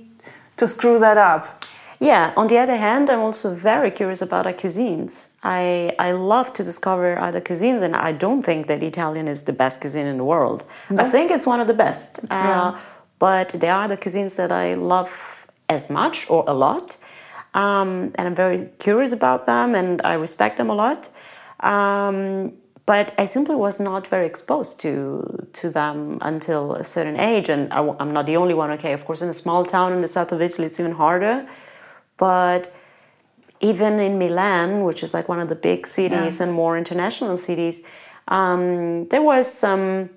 to screw that up. Yeah, on the other hand, I'm also very curious about our cuisines. I, I love to discover other cuisines, and I don't think that Italian is the best cuisine in the world. I think it's one of the best. Uh, Yeah. But there are the cuisines that I love as much or a lot, um, and I'm very curious about them, and I respect them a lot. Um, but I simply was not very exposed to to them until a certain age, and I, am not the only one. Okay, of course, in a small town in the south of Italy, it's even harder. But even in Milan, which is like one of the big cities and more international cities, um, there was some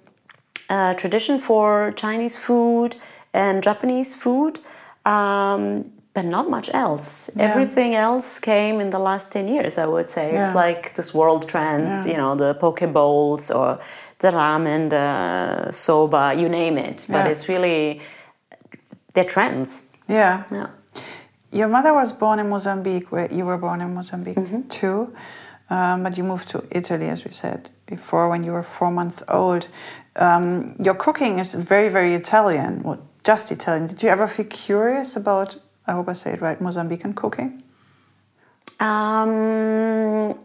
uh, tradition for Chinese food and Japanese food, um, but not much else. Yeah. Everything else came in the last 10 years, I would say. Yeah. It's like this world trends, Yeah. you know, the poke bowls or the ramen, the soba, you name it. But it's really, they're trends. Yeah. Yeah. Your mother was born in Mozambique, where you were born in Mozambique Mm-hmm. too, um, but you moved to Italy, as we said before, when you were four months old. Um, your cooking is very, very Italian, well, just Italian. Did you ever feel curious about, I hope I say it right, Mozambican cooking? Um,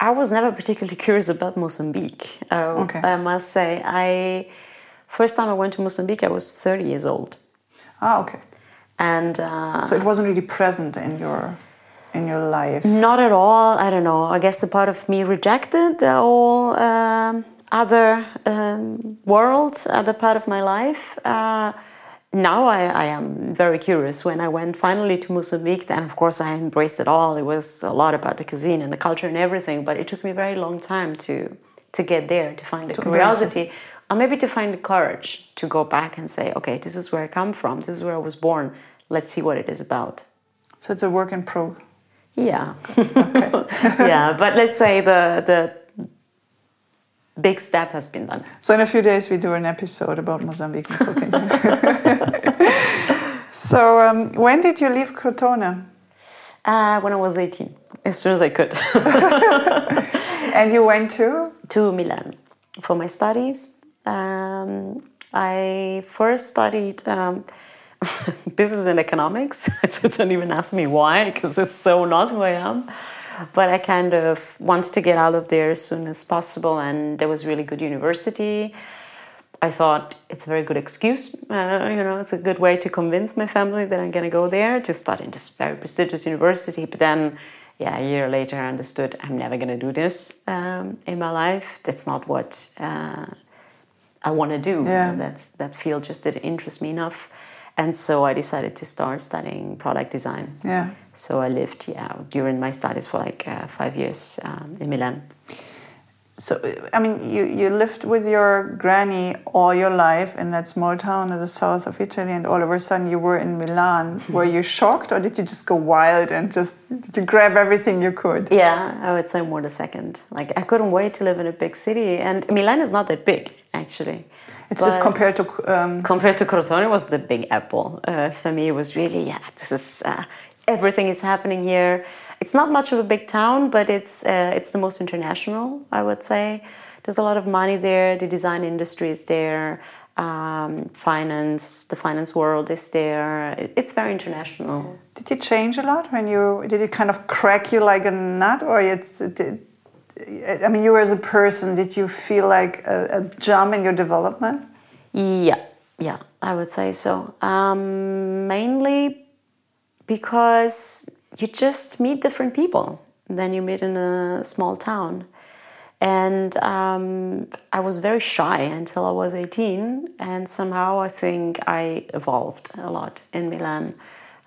I was never particularly curious about Mozambique. Uh, Okay. I must say, I first time I went to Mozambique, I was 30 years old, Ah, okay. and uh, So it wasn't really present in your in your life. not at all. I don't know. I guess a part of me rejected the whole um, other um, world, other part of my life. Uh, now I, I, am very curious. When I went finally to Mozambique, then of course I embraced it all. It was a lot about the cuisine and the culture and everything, but it took me a very long time to to get there, to find the to curiosity, or maybe to find the courage to go back and say, okay, this is where I come from, this is where I was born. Let's see what it is about. So it's a work in pro. Yeah. Okay. *laughs* yeah, but let's say the the big step has been done. So in a few days we do an episode about Mozambican *laughs* cooking. so um, when did you leave Crotone? Uh, when I was 18, as soon as I could. *laughs* and you went to? To Milan for my studies. Um, I first studied um, *laughs* business and economics. so don't even ask me why, because it's so not who I am but I kind of wanted to get out of there as soon as possible, and there was really good university. I thought it's a very good excuse, uh, you know, it's a good way to convince my family that I'm going to go there to study in this very prestigious university. But then, yeah, a year later, I understood I'm never going to do this um, in my life. That's not what uh, I want to do. Yeah. That's that field just didn't interest me enough, and so I decided to start studying product design. Yeah. So I lived, yeah, during my studies for like uh, five years um, in Milan. So, I mean, you, you lived with your granny all your life in that small town in the south of Italy, and all of a sudden you were in Milan. *laughs* were you shocked, or did you just go wild and just did you grab everything you could? Yeah, I would say more the second. Like, I couldn't wait to live in a big city, and Milan is not that big, actually. It's but just compared to um, compared to Crotone was the big apple. Uh, for me, it was really yeah. This is uh, everything is happening here. It's not much of a big town, but it's uh, it's the most international, I would say. There's a lot of money there. The design industry is there. Um, finance, the finance world is there. It's very international. Did you change a lot when you? Did it kind of crack you like a nut, or it's? Did, I mean, you as a person, did you feel like a, a jump in your development? Yeah, yeah, I would say so. Um, mainly because you just meet different people than you meet in a small town. And um, I was very shy until I was 18, and somehow I think I evolved a lot in Milan.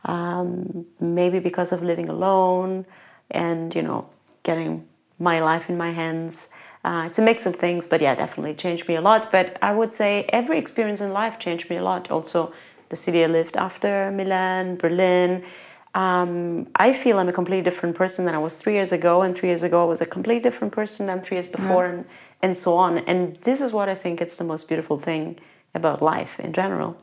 Um, maybe because of living alone and, you know, getting my life in my hands. Uh, it's a mix of things, but yeah, definitely changed me a lot. But I would say every experience in life changed me a lot. Also, the city I lived after Milan, Berlin. Um, I feel I'm a completely different person than I was three years ago, and three years ago I was a completely different person than three years before, yeah. and, and so on. And this is what I think it's the most beautiful thing about life in general.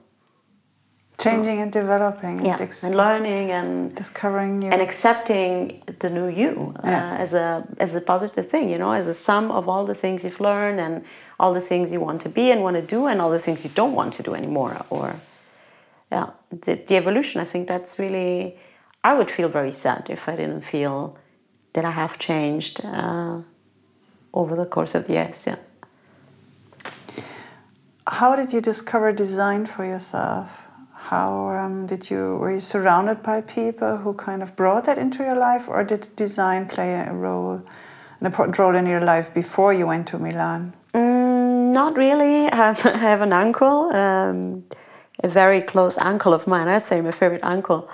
Changing and developing, yeah, and, and learning and discovering new and accepting the new you uh, as a as a positive thing, you know, as a sum of all the things you've learned and all the things you want to be and want to do, and all the things you don't want to do anymore, or yeah, the, the evolution. I think that's really I would feel very sad if I didn't feel that I have changed uh, over the course of the years. Yeah. How did you discover design for yourself? How um, did you were you surrounded by people who kind of brought that into your life, or did design play a role, an important role in your life before you went to Milan? Mm, not really. *laughs* I have, I have an uncle, um, a very close uncle of mine. I'd say my favorite uncle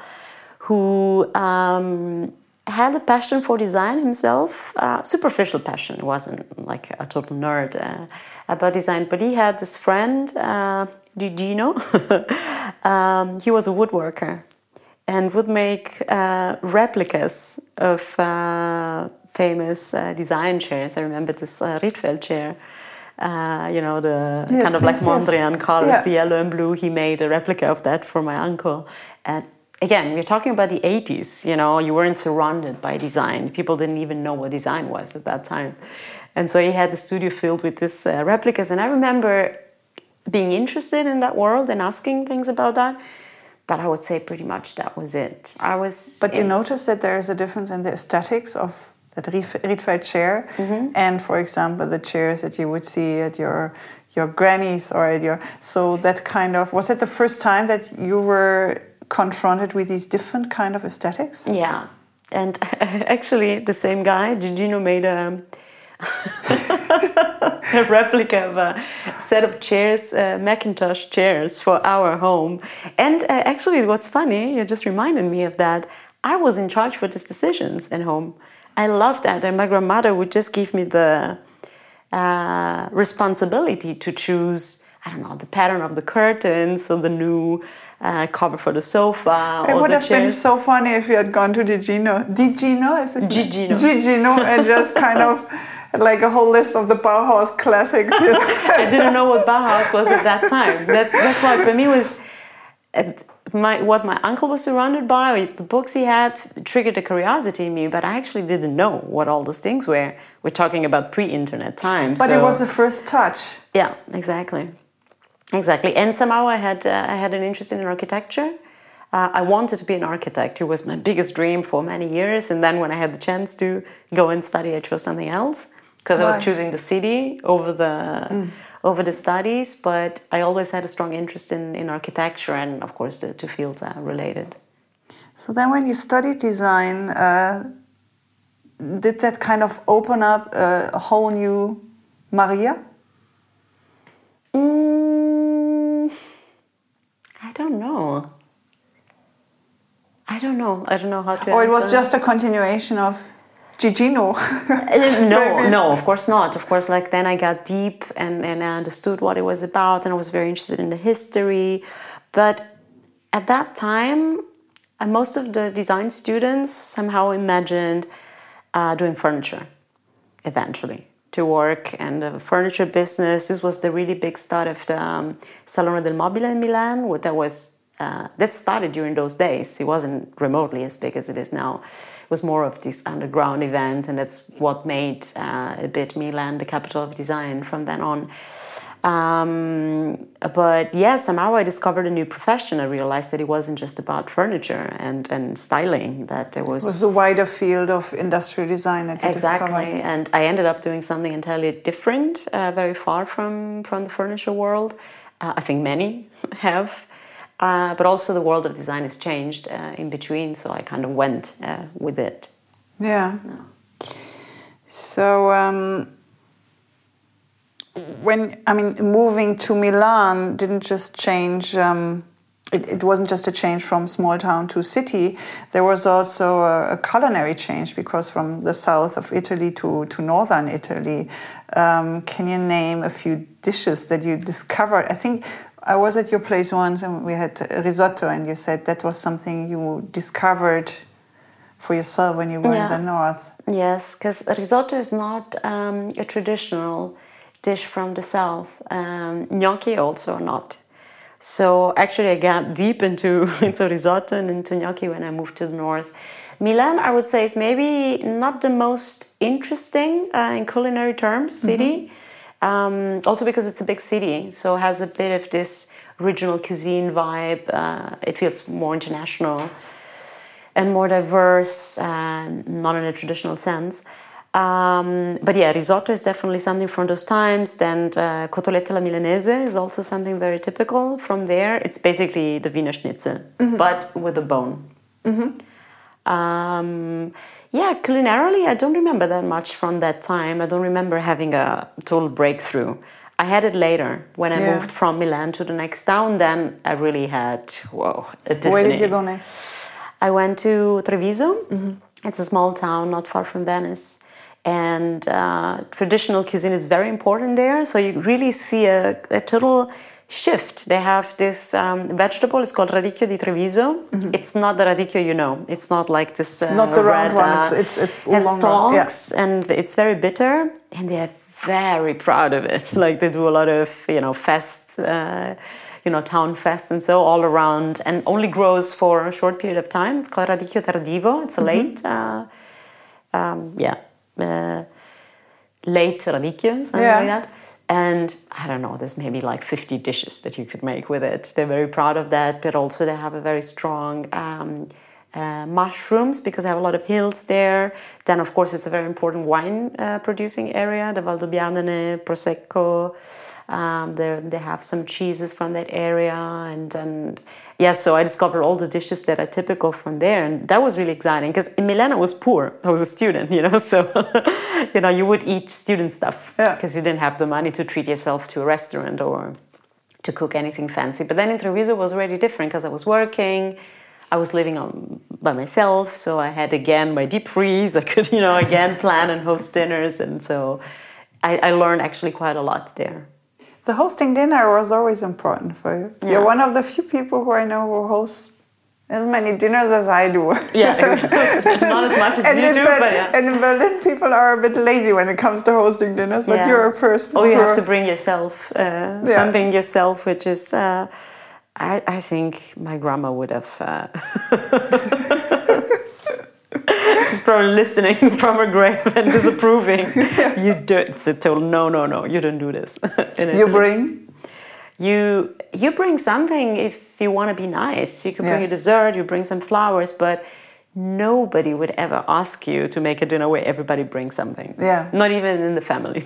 who um, had a passion for design himself, uh, superficial passion. It wasn't like a total nerd uh, about design, but he had this friend, uh, Gigino. *laughs* um, he was a woodworker and would make uh, replicas of uh, famous uh, design chairs. I remember this uh, Rietveld chair. Uh, you know, the yes, kind of yes, like Mondrian yes. colors, yeah. the yellow and blue. He made a replica of that for my uncle. And again, we're talking about the 80s, you know, you weren't surrounded by design. People didn't even know what design was at that time. And so he had the studio filled with these uh, replicas. And I remember being interested in that world and asking things about that. But I would say pretty much that was it. I was. But you notice that there is a difference in the aesthetics of that Rietveld chair, mm-hmm. and for example, the chairs that you would see at your your granny's or at your. So that kind of was it the first time that you were confronted with these different kind of aesthetics? Yeah, and *laughs* actually the same guy, Gigino, made a. *laughs* a *laughs* replica of a set of chairs, uh, Mackintosh chairs for our home. And uh, actually, what's funny, you just reminded me of that. I was in charge for these decisions at home. I love that. And my grandmother would just give me the uh, responsibility to choose, I don't know, the pattern of the curtains or the new uh, cover for the sofa. It would have been so funny if you had gone to Gigino. Gigino is? Gigino. Gigino, and just kind of *laughs* *laughs* like a whole list of the Bauhaus classics. You know? *laughs* I didn't know what Bauhaus was at that time. That's that's why for me was my what my uncle was surrounded by, the books he had triggered a curiosity in me. But I actually didn't know what all those things were. We're talking about pre-internet times. but it was the first touch. yeah, exactly, exactly. And somehow I had uh, I had an interest in architecture. Uh, I wanted to be an architect. It was my biggest dream for many years. And then when I had the chance to go and study, I chose something else because I was choosing the city over the over the studies. But I always had a strong interest in, in architecture, and of course the two fields are related. So then, when you studied design, uh, did that kind of open up a, whole new Maria? Mm, I don't know. I don't know. I don't know how to. Or it was just a continuation of Gigino? Uh, *laughs* *laughs* no, no, of course not. Of course, like then I got deep and, and I understood what it was about, and I was very interested in the history. But at that time, uh, most of the design students somehow imagined uh, doing furniture eventually to work and the furniture business. This was the really big start of the um, Salone del Mobile in Milan. What that was uh, that started during those days. It wasn't remotely as big as it is now. Was more of this underground event, and that's what made uh, a bit Milan the capital of design from then on. Um, but yeah, somehow I discovered a new profession. I realized that it wasn't just about furniture and, and styling, that there was It was a wider field of industrial design that you exactly discovered. and i ended up doing something entirely different uh, very far from from the furniture world uh, i think many *laughs* have uh, but also the world of design has changed uh, in between so i kind of went uh, with it Yeah. So um, when I mean moving to Milan didn't just change. Um, it, it wasn't just a change from small town to city. There was also a, a culinary change because from the south of Italy to, to northern Italy. Um, can you name a few dishes that you discovered? I think I was at your place once and we had risotto, and you said that was something you discovered for yourself when you were Yeah. in the north. yes because risotto is not um, a traditional dish from the south. Um, gnocchi also not. So actually i got deep into *laughs* into risotto and into gnocchi when i moved to the north. Milan i would say is maybe not the most interesting uh, in culinary terms city um, also because it's a big city so it has a bit of this regional cuisine vibe uh, it feels more international and more diverse, uh, not in a traditional sense. Um, but yeah, risotto is definitely something from those times. Then uh, cotoletta alla milanese is also something very typical from there. It's basically the Wiener Schnitzel, but with a bone. Um, yeah, culinarily, I don't remember that much from that time. I don't remember having a total breakthrough. I had it later when I Yeah. moved from Milan to the next town. Then I really had whoa. Epiphany. Where did you go next? I went to Treviso. It's a small town not far from Venice. And uh, traditional cuisine is very important there. So you really see a, a total shift. They have this um, vegetable, it's called radicchio di Treviso. It's not the radicchio you know. It's not like this. Uh, Not the round one, it's- uh, it's- it's has longer, yeah. stalks and it's very bitter. And they're very proud of it. *laughs* Like they do a lot of, you know, fest. Uh, you know, town fest and so all around, and only grows for a short period of time. It's called radicchio tardivo. It's a late, uh, um, yeah, uh, late radicchio, something Yeah. like that. And I don't know, there's maybe like 50 dishes that you could make with it. They're very proud of that, but also they have a very strong um, uh, mushrooms because they have a lot of hills there. Then, of course, it's a very important wine uh, producing area, the Valdobbiadene, Prosecco. Um, they have some cheeses from that area, and and yeah, so I discovered all the dishes that are typical from there, and that was really exciting because in Milan I was poor. I was a student, you know, *laughs* so you know you would eat student stuff because yeah. you didn't have the money to treat yourself to a restaurant or to cook anything fancy. But then in Treviso was already different because I was working. I was living on by myself, so I had again my deep freeze. *laughs* I could, you know, again plan and host dinners, and so I, I learned actually quite a lot there. The hosting dinner was always important for you. Yeah. You're one of the few people who I know who hosts as many dinners as I do. Yeah, *laughs* not as much as and you do, but yeah. And in Berlin, people are a bit lazy when it comes to hosting dinners, but Yeah. you're a person. Oh, you have to bring yourself uh, Yeah. something yourself, which is. Uh, I, I think my grandma would have. Uh, *laughs* she's probably listening *laughs* from her grave and disapproving. *laughs* You do it's a total no, no, no. You don't do this. *laughs* You bring. you you bring something if you want to be nice. You can bring Yeah. a dessert. You bring some flowers, but nobody would ever ask you to make a dinner where everybody brings something. Yeah. Not even in the family.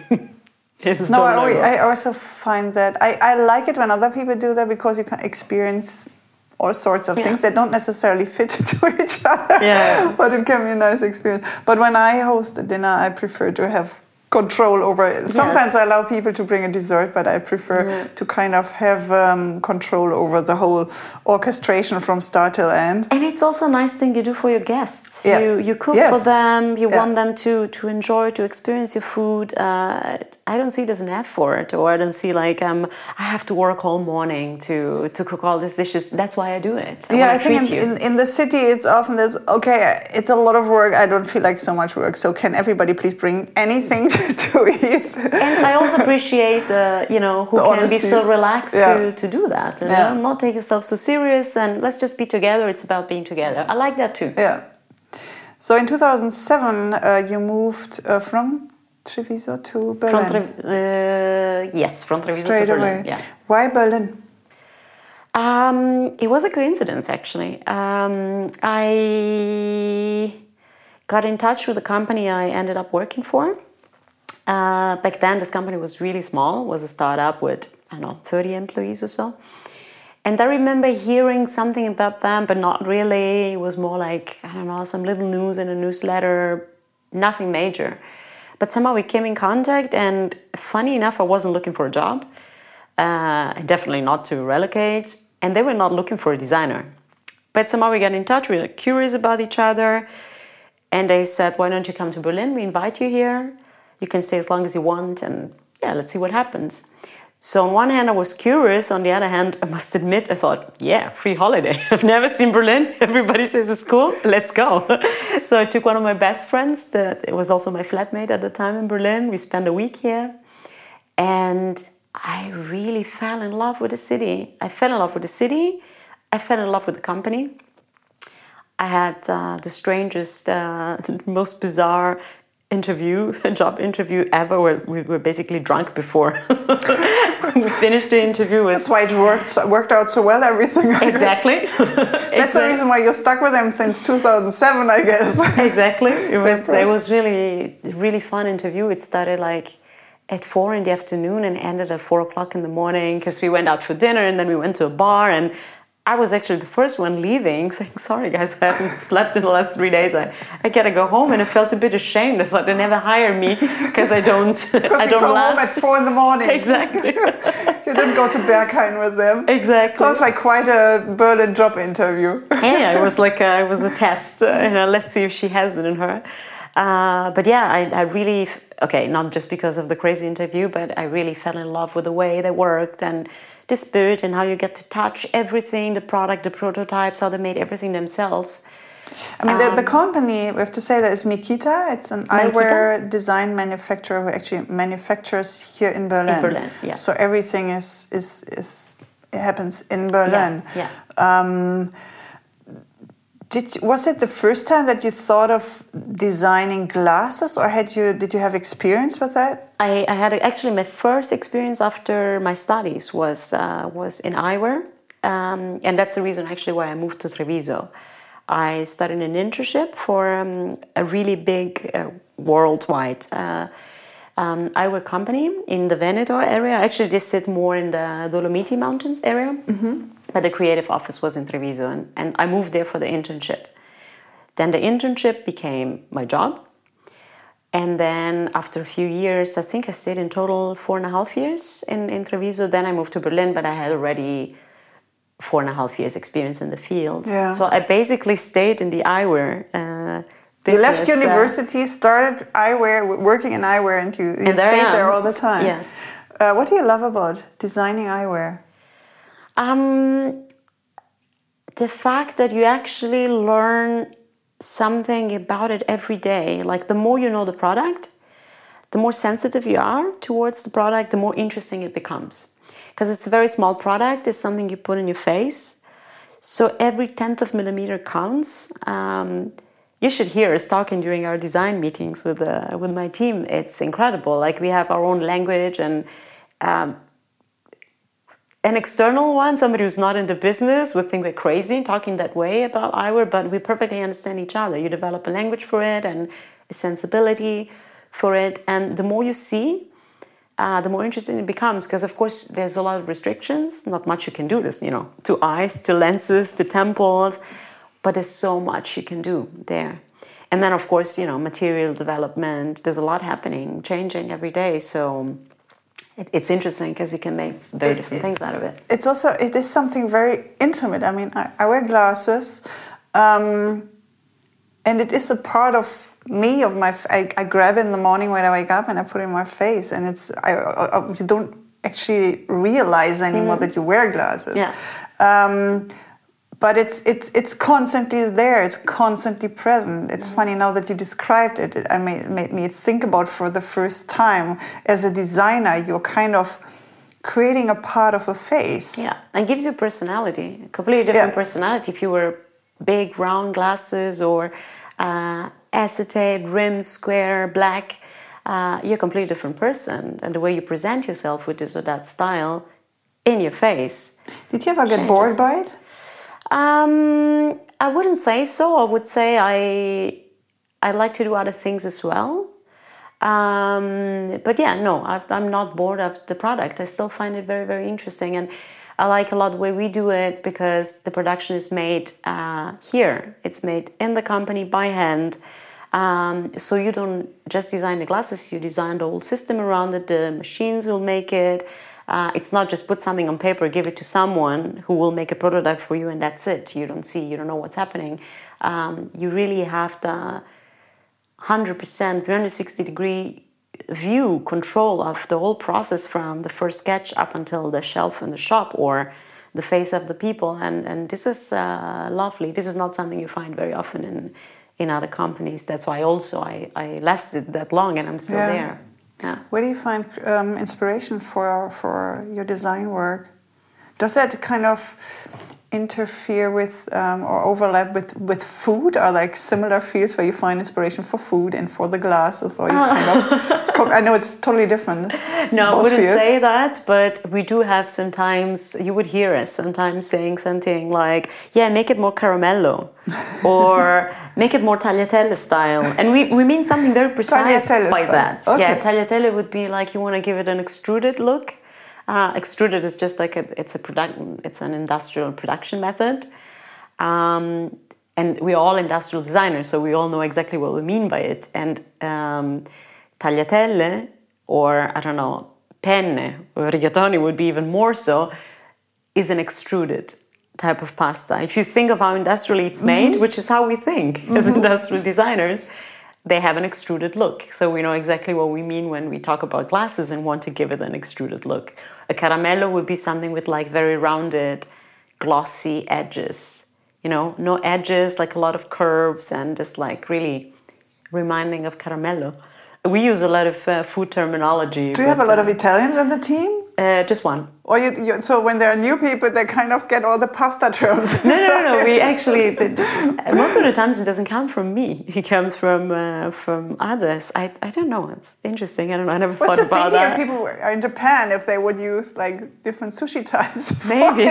No, I, totally always, wrong. I also find that I, I like it when other people do that because you can experience all sorts of Yeah. things that don't necessarily fit *laughs* to each other. Yeah. but it can be a nice experience. But when I host a dinner, I prefer to have control over it. Sometimes I allow people to bring a dessert, but I prefer Yeah. to kind of have um, control over the whole orchestration from start till end. And it's also a nice thing you do for your guests. Yeah. You you cook Yes. for them. You Yeah. want them to to enjoy, to experience your food. Uh, I don't see it as an effort, or I don't see like um, I have to work all morning to to cook all these dishes. That's why I do it. I yeah, I think in, in, in the city it's often this okay, it's a lot of work. I don't feel like so much work. So can everybody please bring anything *laughs* to eat? and I also appreciate, uh, you know, who The can be so relaxed Yeah. to, to do that. You Yeah. know, not take yourself so serious, and let's just be together. It's about being together. I like that too. yeah. So in 2007, uh, you moved uh, from Treviso to Berlin. From Tre- uh, yes, from Treviso Straight to Berlin. away. Yeah. Why Berlin? Um, it was a coincidence, actually. Um, I got in touch with the company I ended up working for. Uh, back then, this company was really small. was a startup with I don't know 30 employees or so. And I remember hearing something about them, but not really. It was more like I don't know some little news in a newsletter, nothing major. But somehow we came in contact, and funny enough, I wasn't looking for a job uh, definitely not to relocate. And they were not looking for a designer. But somehow we got in touch, we were curious about each other. And they said, Why don't you come to Berlin? We invite you here. You can stay as long as you want. And yeah, let's see what happens. So, on one hand, I was curious. On the other hand, I must admit, I thought, yeah, free holiday. *laughs* I've never seen Berlin. *laughs* Everybody says it's cool. Let's go. *laughs* so, I took one of my best friends, that it was also my flatmate at the time in Berlin. We spent a week here. And I really fell in love with the city. I fell in love with the city. I fell in love with the company. I had uh, the strangest, uh, most bizarre interview, a job interview ever, where we were basically drunk before *laughs* we finished the interview. With That's why it worked worked out so well. Everything. *laughs* exactly. *laughs* That's the reason why you're stuck with them since 2007, I guess. exactly. It was it was really really fun interview. It started like at four in the afternoon and ended at four o'clock in the morning because we went out for dinner and then we went to a bar and I was actually the first one leaving, *laughs* saying, "Sorry, guys, I haven't *laughs* slept in the last three days. I, I gotta go home." And I felt a bit ashamed. I thought they never hire me because I don't *laughs* I don't go last. home at four in the morning. exactly, You didn't go to Berghain with them. exactly. Sounds like quite a Berlin job interview. yeah, it was like a, it was a test. Uh, you know, let's see if she has it in her. Uh, but yeah, I, I really okay, not just because of the crazy interview, but I really fell in love with the way they worked and the spirit and how you get to touch everything, the product, the prototypes, how they made everything themselves. I mean, the, the Um, company, we have to say that is Mykita. It's an Mykita? eyewear design manufacturer who actually manufactures here in Berlin. Berlin, yeah. So everything is, is, is it happens in Berlin. yeah. Um, did, was it the first time that you thought of designing glasses, or had you did you have experience with that? I, I had actually my first experience after my studies was uh, was in eyewear, um, and that's the reason actually why I moved to Treviso. I started an internship for um, a really big uh, worldwide uh, um, eyewear company in the Veneto area. Actually, they sit more in the Dolomiti Mountains area, mm-hmm. But the creative office was in Treviso, and, and I moved there for the internship. Then the internship became my job. And then after a few years, I think I stayed in total four and a half years in, in Treviso. Then I moved to Berlin, but I had already four and a half years experience in the field. Yeah. So I basically stayed in the eyewear uh, You left business, uh, university, started eyewear, working in eyewear, and you, you And there stayed there all the time. Yes. Uh, what do you love about designing eyewear? Um, the fact that you actually learn something about it every day. Like the more you know the product, the more sensitive you are towards the product, the more interesting it becomes. Because it's a very small product, it's something you put in your face. So every tenth of millimeter counts. Um, you should hear us talking during our design meetings with uh, with my team. It's incredible. Like we have our own language and um, an external one, somebody who's not in the business, would think we're crazy talking that way about eyewear, but we perfectly understand each other. You develop a language for it and a sensibility for it, and the more you see, uh, the more interesting it becomes. Because of course, there's a lot of restrictions. Not much you can do. This, you know, to eyes, to lenses, to temples, but there's so much you can do there. And then, of course, you know, material development. There's a lot happening, changing every day. So it, it's interesting because you can make very different things out of it. It's also it is something very intimate. I mean, I, I wear glasses, um, and it is a part of me. Of my, I grab it in the morning when I wake up and I put it in my face, and it's I, I, I- you don't actually realize anymore that you wear glasses. Yeah. Um, but it's it's it's constantly there. It's constantly present. It's funny now that you described it. It I made, made me think about for the first time as a designer, you're kind of creating a part of a face. Yeah, and gives you personality, a completely different Yeah. personality. If you wear big round glasses or uh, acetate, rim, square, black, uh, you're a completely different person. And the way you present yourself with this or that style in your face. Did you ever get Changes. bored by it? Um, I wouldn't say so. I would say I I like to do other things as well. Um, but yeah, no, I, I'm not bored of the product. I still find it very, very interesting, and I like a lot the way we do it because the production is made uh, here. It's made in the company by hand. Um, so you don't just design the glasses; you design the whole system around it. The machines will make it. Uh, it's not just put something on paper, give it to someone who will make a prototype for you, and that's it. You don't see, you don't know what's happening. Um, you really have the 100% 360 degree view control of the whole process from the first sketch up until the shelf in the shop or the face of the people and and this is uh, lovely this is not something you find very often in in other companies that's why also i i lasted that long and i'm still Yeah. there yeah Where do you find um, inspiration for for your design work? Does that kind of interfere with um, or overlap with with food? Are like similar fields where you find inspiration for food and for the glasses, or you kind of? *laughs* co- I know it's totally different. No, I wouldn't fields. say that, but we do have sometimes, you would hear us sometimes saying something like, yeah, make it more caramello *laughs* or make it more tagliatelle style. And we, we mean something very precise by style. that. Okay. Yeah, tagliatelle would be like you want to give it an extruded look. Uh, extruded is just like a, it's a product, it's an industrial production method. Um, and we're all industrial designers, so we all know exactly what we mean by it. And um, tagliatelle, or I don't know, penne or rigatoni would be even more so, is an extruded type of pasta. If you think of how industrially it's made, which is how we think as industrial designers, they have an extruded look. So we know exactly what we mean when we talk about glasses and want to give it an extruded look. A caramello would be something with like very rounded, glossy edges. You know, no edges, like a lot of curves and just like really reminding of caramello. We use a lot of uh, food terminology. Do you have a lot uh, of Italians in the team? Uh, just one. Or you, you, so when there are new people, they kind of get all the pasta *laughs* terms. No, no, no, no. We actually the, the- most of the times it doesn't come from me. *laughs* It comes from uh, from others. I, I don't know. It's interesting. I don't know. I never What's thought the about that. if people were in Japan if they would use like different sushi types? *laughs* Maybe.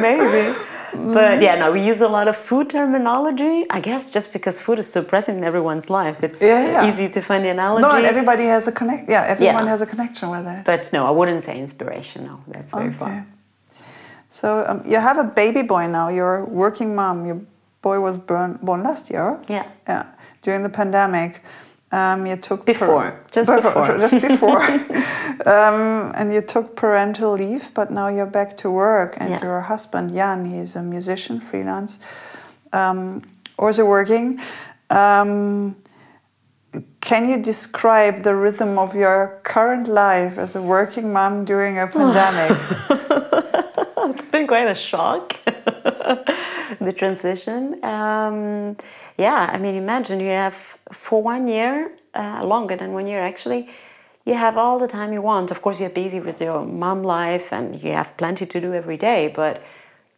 Maybe. But yeah, no, we use a lot of food terminology. I guess just because food is so present in everyone's life, it's Yeah, yeah. easy to find the analogy. No, and everybody has a connect. Yeah, everyone Yeah. has a connection with it. but no, I wouldn't say inspiration. No, that's very Okay. far. So um, you have a baby boy now. You're a working mom. Your boy was born, born last year. Yeah. Yeah. During the pandemic, um, you took *laughs* Before, just before. just *laughs* before, um, and you took parental leave. But now you're back to work, and Yeah. your husband Jan, he's a musician, freelance, um, also working. Um, can you describe the rhythm of your current life as a working mom during a *laughs* pandemic? it's been quite a shock *laughs* the transition. Um, yeah i mean imagine you have for one year uh, longer than one year actually you have all the time you want. Of course you're busy with your mom life and you have plenty to do every day but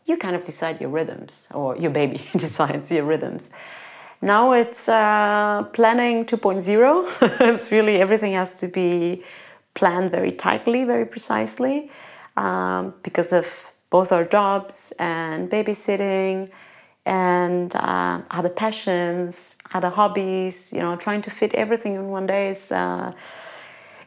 you kind of decide your rhythms or your baby *laughs* decides your rhythms. Now it's uh, planning 2.0 *laughs* it's really everything has to be planned very tightly very precisely um, because of both our jobs and babysitting and uh, other passions, other hobbies. You know, trying to fit everything in one day is uh,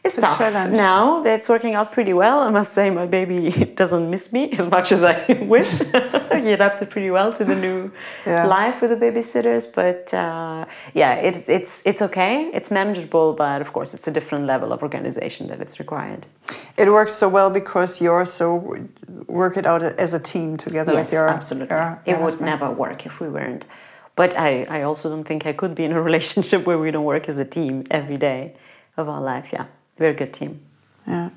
it's a tough. challenge. Now it's working out pretty well. I must say, my baby *laughs* doesn't miss me as much as I *laughs* wish. *laughs* he adapted pretty well to the new Yeah. life with the babysitters, but uh, yeah, it, it's it's okay. It's manageable, but of course, it's a different level of organization that it's required. It works so well because you're so work it out as a team together yes, with your absolutely. your- it would never work if we weren't. But I, I also don't think I could be in a relationship where we don't work as a team every day of our life. Yeah, very good team. Yeah.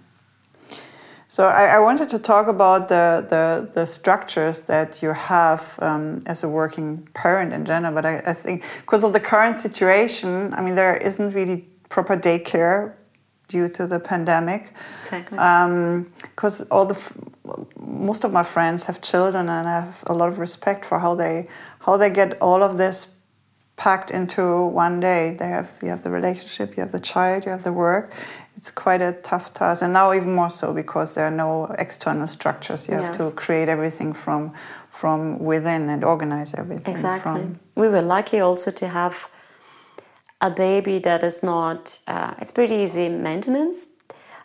So I, I wanted to talk about the, the, the structures that you have um, as a working parent in general, but I, I think because of the current situation, I mean, there isn't really proper daycare due to the pandemic. Exactly. Because all the most of my friends have children, and I have a lot of respect for how they how they get all of this packed into one day. They have you have the relationship, you have the child, you have the work. It's quite a tough task, and now even more so because there are no external structures. You have Yes. to create everything from from within and organize everything. Exactly. From, We were lucky also to have a baby that is not, uh, it's pretty easy maintenance.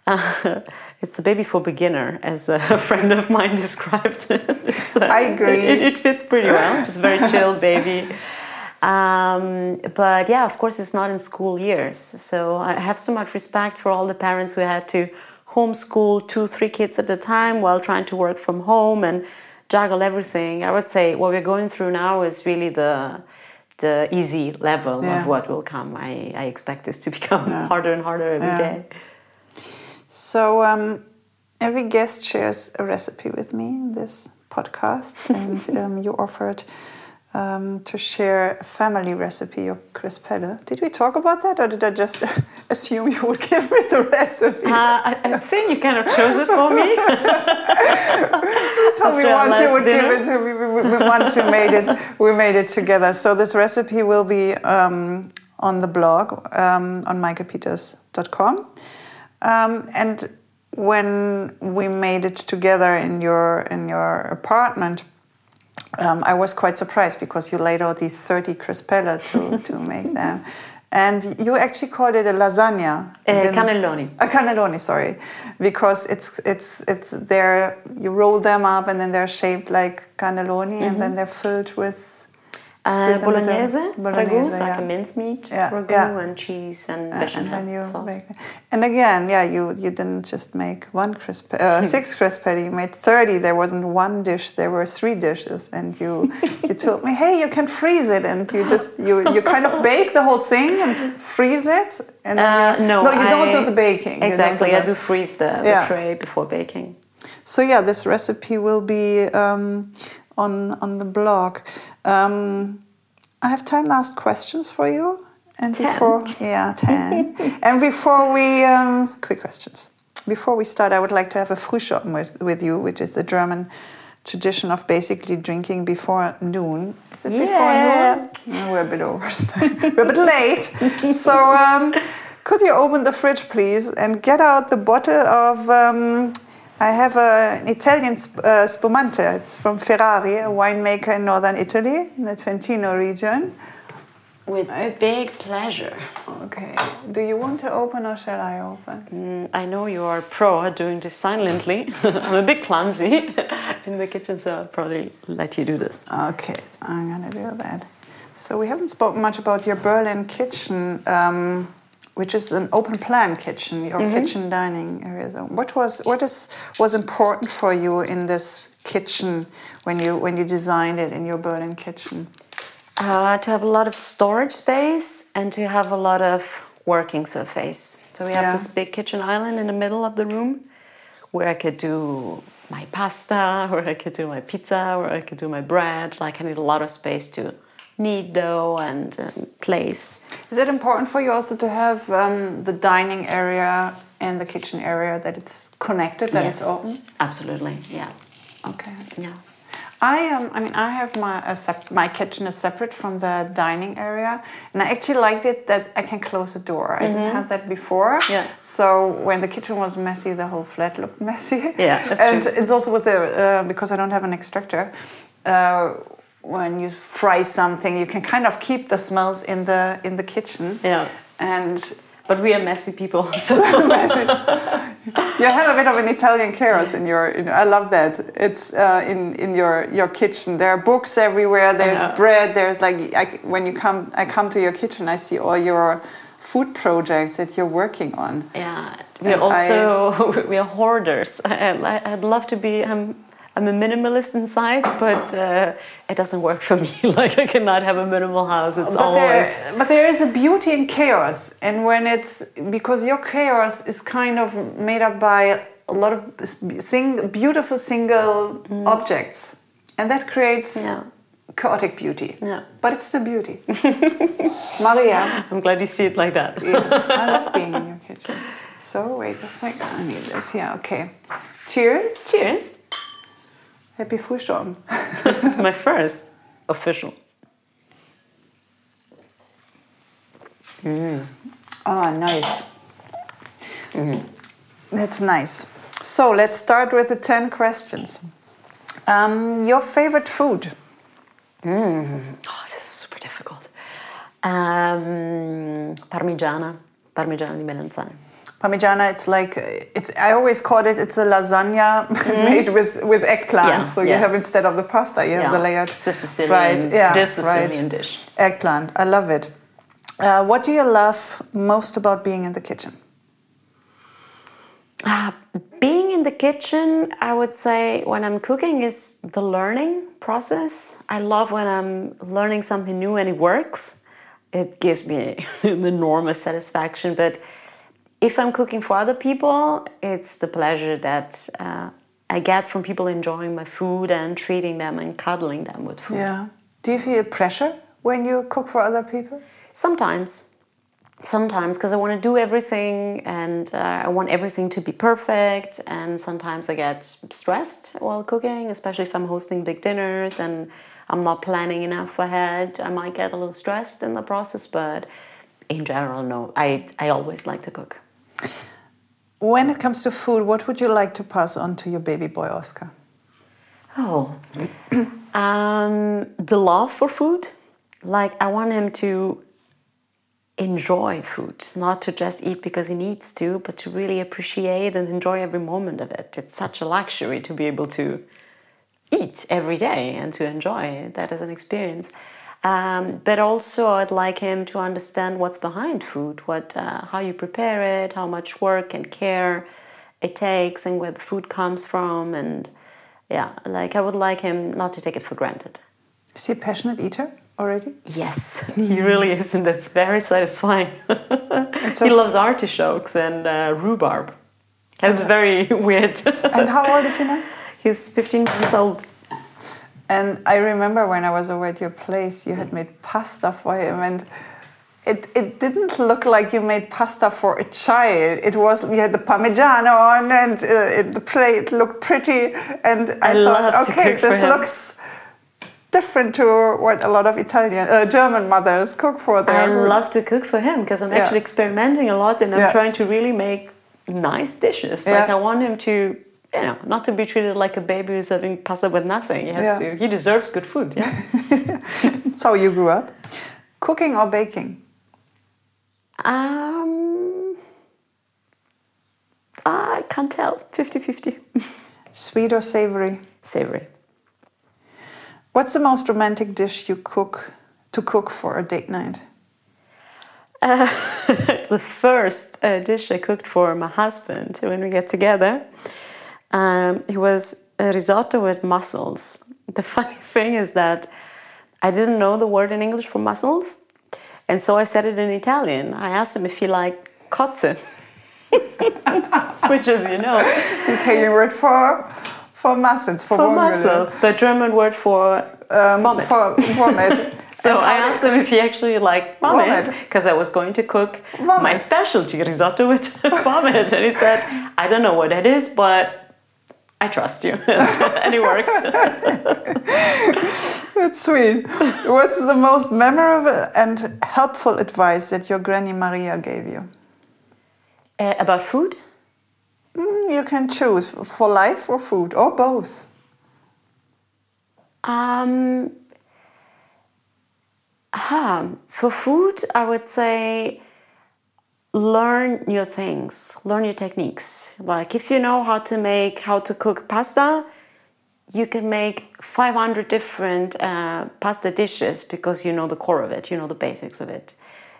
Uh, *laughs* it's a baby for beginner, as a *laughs* friend of mine *laughs* described it. It's, uh, I agree. It, it fits pretty well. It's a very chill baby. Um, but yeah, of course, it's not in school years. So I have so much respect for all the parents who had to homeschool two, three kids at a time while trying to work from home and juggle everything. I would say what we're going through now is really the the easy level Yeah. of what will come. I, I expect this to *laughs* become harder and harder every Yeah. day. So um, every guest shares a recipe with me in this podcast, and um, you offered um, to share a family recipe of crispelle. Did we talk about that, or did I just *laughs* assume you would give me the recipe? Uh, I, I think you kind of chose it for me. *laughs* told me after our once you would dinner. give it to me. We, we, once we made it, we made it together. So this recipe will be um, on the blog um, on meikepeters.com. Um, and when we made it together in your in your apartment, um, I was quite surprised because you laid out these 30 crispella to, *laughs* to make them. And you actually called it a lasagna. Uh, cannelloni. a cannelloni, sorry, because it's it's it's there. You roll them up, and then they're shaped like cannelloni, and then they're filled with Uh, fill them with the- bolognese, ragu, bolognese, like yeah. a mincemeat, Yeah, ragu, yeah. and cheese and Uh, bechamel and you sauce. And again, yeah, you you didn't just make one crisp, uh, *laughs* six crispelli. You made thirty. There wasn't one dish. There were three dishes, and you you told me, hey, you can freeze it, and you just you you kind of bake the whole thing and freeze it. And Uh, no, no, you don't do the baking. Exactly, do I do freeze the, the tray before baking. So yeah, this recipe will be um, on on the blog. Um, I have ten last questions for you, and Ten? before yeah ten, *laughs* and before we um, quick questions. Before we start, I would like to have a Frühschoppen with, with you, which is the German tradition of basically drinking before noon. Is it before Yeah. noon? No, we're a bit over. *laughs* we're a bit late. so um, could you open the fridge, please, and get out the bottle of um, I have an Italian sp- uh, spumante. It's from Ferrari, a winemaker in northern Italy, in the Trentino region. With It's- big pleasure. Okay. Do you want to open or shall I open? Mm, I know you are pro at doing this silently. *laughs* I'm a bit clumsy *laughs* in the kitchen, so I'll probably let you do this. Okay, I'm gonna do that. So we haven't spoken much about your Berlin kitchen, um, which is an open plan kitchen, your kitchen dining area. So what was what is was important for you in this kitchen when you when you designed it in your Berlin kitchen? Uh, to have a lot of storage space and to have a lot of working surface. So we have Yeah. this big kitchen island in the middle of the room where I could do my pasta, *laughs* where I could do my pizza, where I could do my bread. Like I need a lot of space to knead dough and um, place. Is it important for you also to have um, the dining area and the kitchen area that it's connected, that it's open? absolutely. Yeah, Okay. yeah. I um, I mean, I have my sep- my kitchen is separate from the dining area, and I actually liked it that I can close the door. I didn't have that before. Yeah. So when the kitchen was messy, the whole flat looked *laughs* messy. Yeah, that's and true. it's also with the uh, because I don't have an extractor. Uh, when you fry something, you can kind of keep the smells in the in the kitchen. Yeah. And But we are messy people, *laughs* so *laughs* you have a bit of an Italian chaos in your. In, I love that. It's uh, in in your your kitchen. There are books everywhere. There's Yeah. bread. There's like I, when you come, I come to your kitchen. I see all your food projects that you're working on. Yeah, we are And I- also *laughs* we are hoarders. I, I- I'd love to be. I'm I'm a minimalist inside, but uh, it doesn't work for me. *laughs* like I cannot have a minimal house. It's But there, always but there is a beauty in chaos, and when it's because your chaos is kind of made up by a lot of sing, beautiful single objects, and that creates Mm. yeah. chaotic beauty. Yeah. But it's the beauty. *laughs* Maria, I'm glad you see it like that. yes, I love being in your kitchen. So wait a second, I need this. Yeah, okay. Cheers. Cheers! Happy Frühstück. *laughs* It's my first official. Oh, nice. That's nice. So let's start with the 10 questions. Um, your favorite food? Oh, this is super difficult. Um, parmigiana, parmigiana di melanzane. Parmigiana, it's like, it's. I always call it, it's a lasagna *laughs* made with, with eggplant. Yeah, so you have instead of the pasta, you have the layered it's a Sicilian, fried, yeah, this Sicilian dish. eggplant. I love it. Uh, what do you love most about being in the kitchen? Uh, being in the kitchen, I would say when I'm cooking is the learning process. I love when I'm learning something new and it works. It gives me *laughs* an enormous satisfaction. But if I'm cooking for other people, it's the pleasure that uh, I get from people enjoying my food and treating them and cuddling them with food. Yeah. Do you feel pressure when you cook for other people? Sometimes. Sometimes, because I want to do everything and uh, I want everything to be perfect. And sometimes I get stressed while cooking, especially if I'm hosting big dinners and I'm not planning enough ahead. I might get a little stressed in the process, but in general, no. I, I always like to cook. When it comes to food, what would you like to pass on to your baby boy Oscar? Oh, *clears throat* um, the love for food. Like, I want him to enjoy food, not to just eat because he needs to, but to really appreciate and enjoy every moment of it. It's such a luxury to be able to eat every day and to enjoy that as an experience. Um, but also, I'd like him to understand what's behind food, what, uh, how you prepare it, how much work and care it takes, and where the food comes from. And yeah, like I would like him not to take it for granted. Is he a passionate eater already? Yes, *laughs* he really is, and that's very satisfying. he loves artichokes and uh, rhubarb. That's very *laughs* weird. And how old is he now? He's 15 months old. And I remember when I was over at your place, you had made pasta for him, and it, it didn't look like you made pasta for a child. It was you had the parmigiano on, and uh, it, the plate looked pretty. And I, I thought, okay, this looks different to what a lot of Italian, uh, German mothers cook for their. I love to cook for him because I'm Yeah. actually experimenting a lot and I'm Yeah. trying to really make nice dishes. Like Yeah. I want him to you know, not to be treated like a baby who's having pasta with nothing. He has Yeah. to. He deserves good food. Yeah. *laughs* That's how you grew up. Cooking or baking? um, I can't tell. 50-50. Sweet or savory? Savory. What's the most romantic dish you cook to cook for a date night? *laughs* it's the first uh, dish I cooked for my husband when we get together. Um, it was a risotto with mussels. *laughs* The funny thing is that I didn't know the word in English for mussels, and so I said it in Italian. I asked him if he liked cozze, *laughs* which is, you know, the Italian word for for mussels for, for mussels, but German word for Um, vomit. For vomit. *laughs* So I asked him if he actually liked vomit Vomit. because I was going to cook my specialty risotto with vomit, and he said, "I don't know what that is, but I trust you," *laughs* and it worked. *laughs* That's sweet. What's the most memorable and helpful advice that your granny Maria gave you? Uh, about food, Mm, you can choose for life or food or both. um, huh, for food, I would say learn new things, learn new techniques. Like if you know how to make, how to cook pasta, you can make 500 different uh, pasta dishes because you know the core of it, you know the basics of it.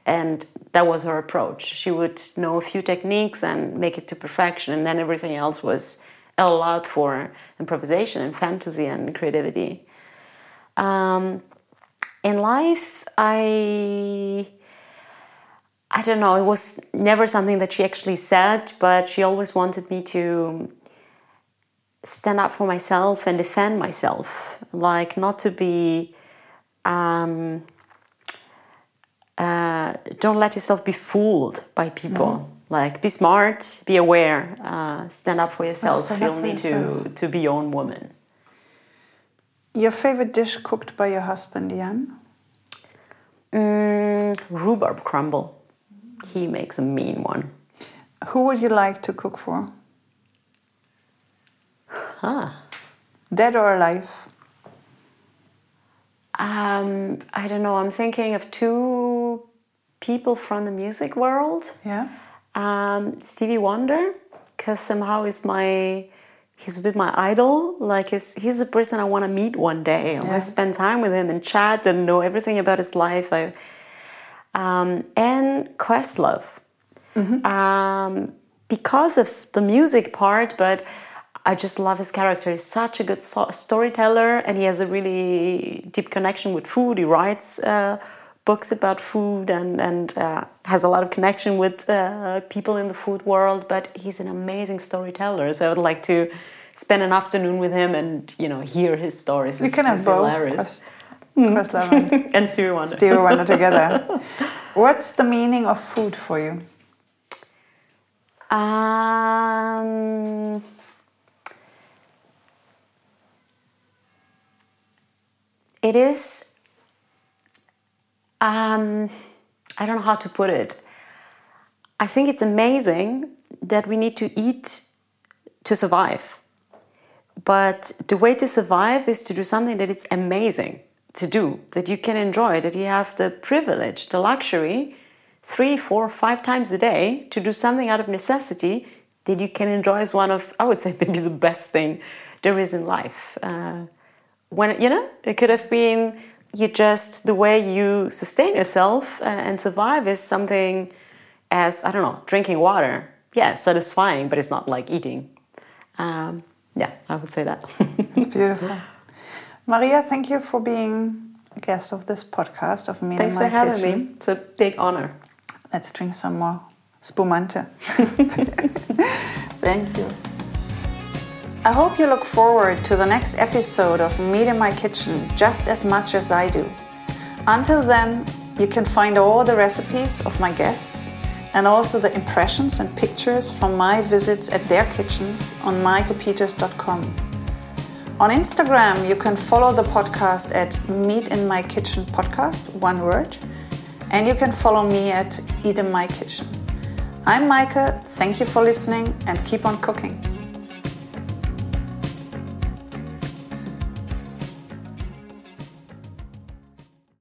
And that was her approach. She would know a few techniques and make it to perfection, and then everything else was allowed for improvisation and fantasy and creativity. Um, in life, I I don't know. It was never something that she actually said, but she always wanted me to stand up for myself and defend myself. Like not to be. Um, uh, don't let yourself be fooled by people. Like be smart, be aware, uh, stand up for yourself. stand You up for need to to be your own woman. Your favorite dish cooked by your husband, Jan? Mm, rhubarb crumble. He makes a mean one. Who would you like to cook for? Ah. Dead or alive? Um, I don't know. I'm thinking of two people from the music world. Yeah. Um, Stevie Wonder, because somehow he's my he's a bit my idol. Like he's he's a person I want to meet one day. I want to spend time with him and chat and know everything about his life. I, um, and Questlove, um, because of the music part, but. I just love his character. He's such a good so- storyteller, and he has a really deep connection with food. He writes uh, books about food and and uh, has a lot of connection with uh, people in the food world. But he's an amazing storyteller. So I would like to spend an afternoon with him and you know hear his stories. You It's- can have both. Quest- Questlove *laughs* and Stevie Wonder. Stevie Wonder together. *laughs* What's the meaning of food for you? Um, it is. Um, I don't know how to put it. I think it's amazing that we need to eat to survive. But the way to survive is to do something that it's amazing to do, that you can enjoy, that you have the privilege, the luxury, three, four, five times a day to do something out of necessity that you can enjoy as one of, I would say, *laughs* maybe the best thing there is in life. Uh, when you know, it could have been you just the way you sustain yourself uh, and survive is something as I don't know, drinking water. Yeah, satisfying, but it's not like eating. Um, yeah, I would say that. *laughs* It's beautiful. Maria, thank you for being a guest of this podcast of Me Thanks for My having Kitchen. me. It's a big honor. Let's drink some more spumante. *laughs* *laughs* Thank you. I hope you look forward to the next episode of Meet in My Kitchen just as much as I do. Until then, you can find all the recipes of my guests and also the impressions and pictures from my visits at their kitchens on meikepeters.com. On Instagram, you can follow the podcast at Meet in My Kitchen Podcast, one word, and you can follow me at Eat in My Kitchen. I'm Meike, thank you for listening and keep on cooking.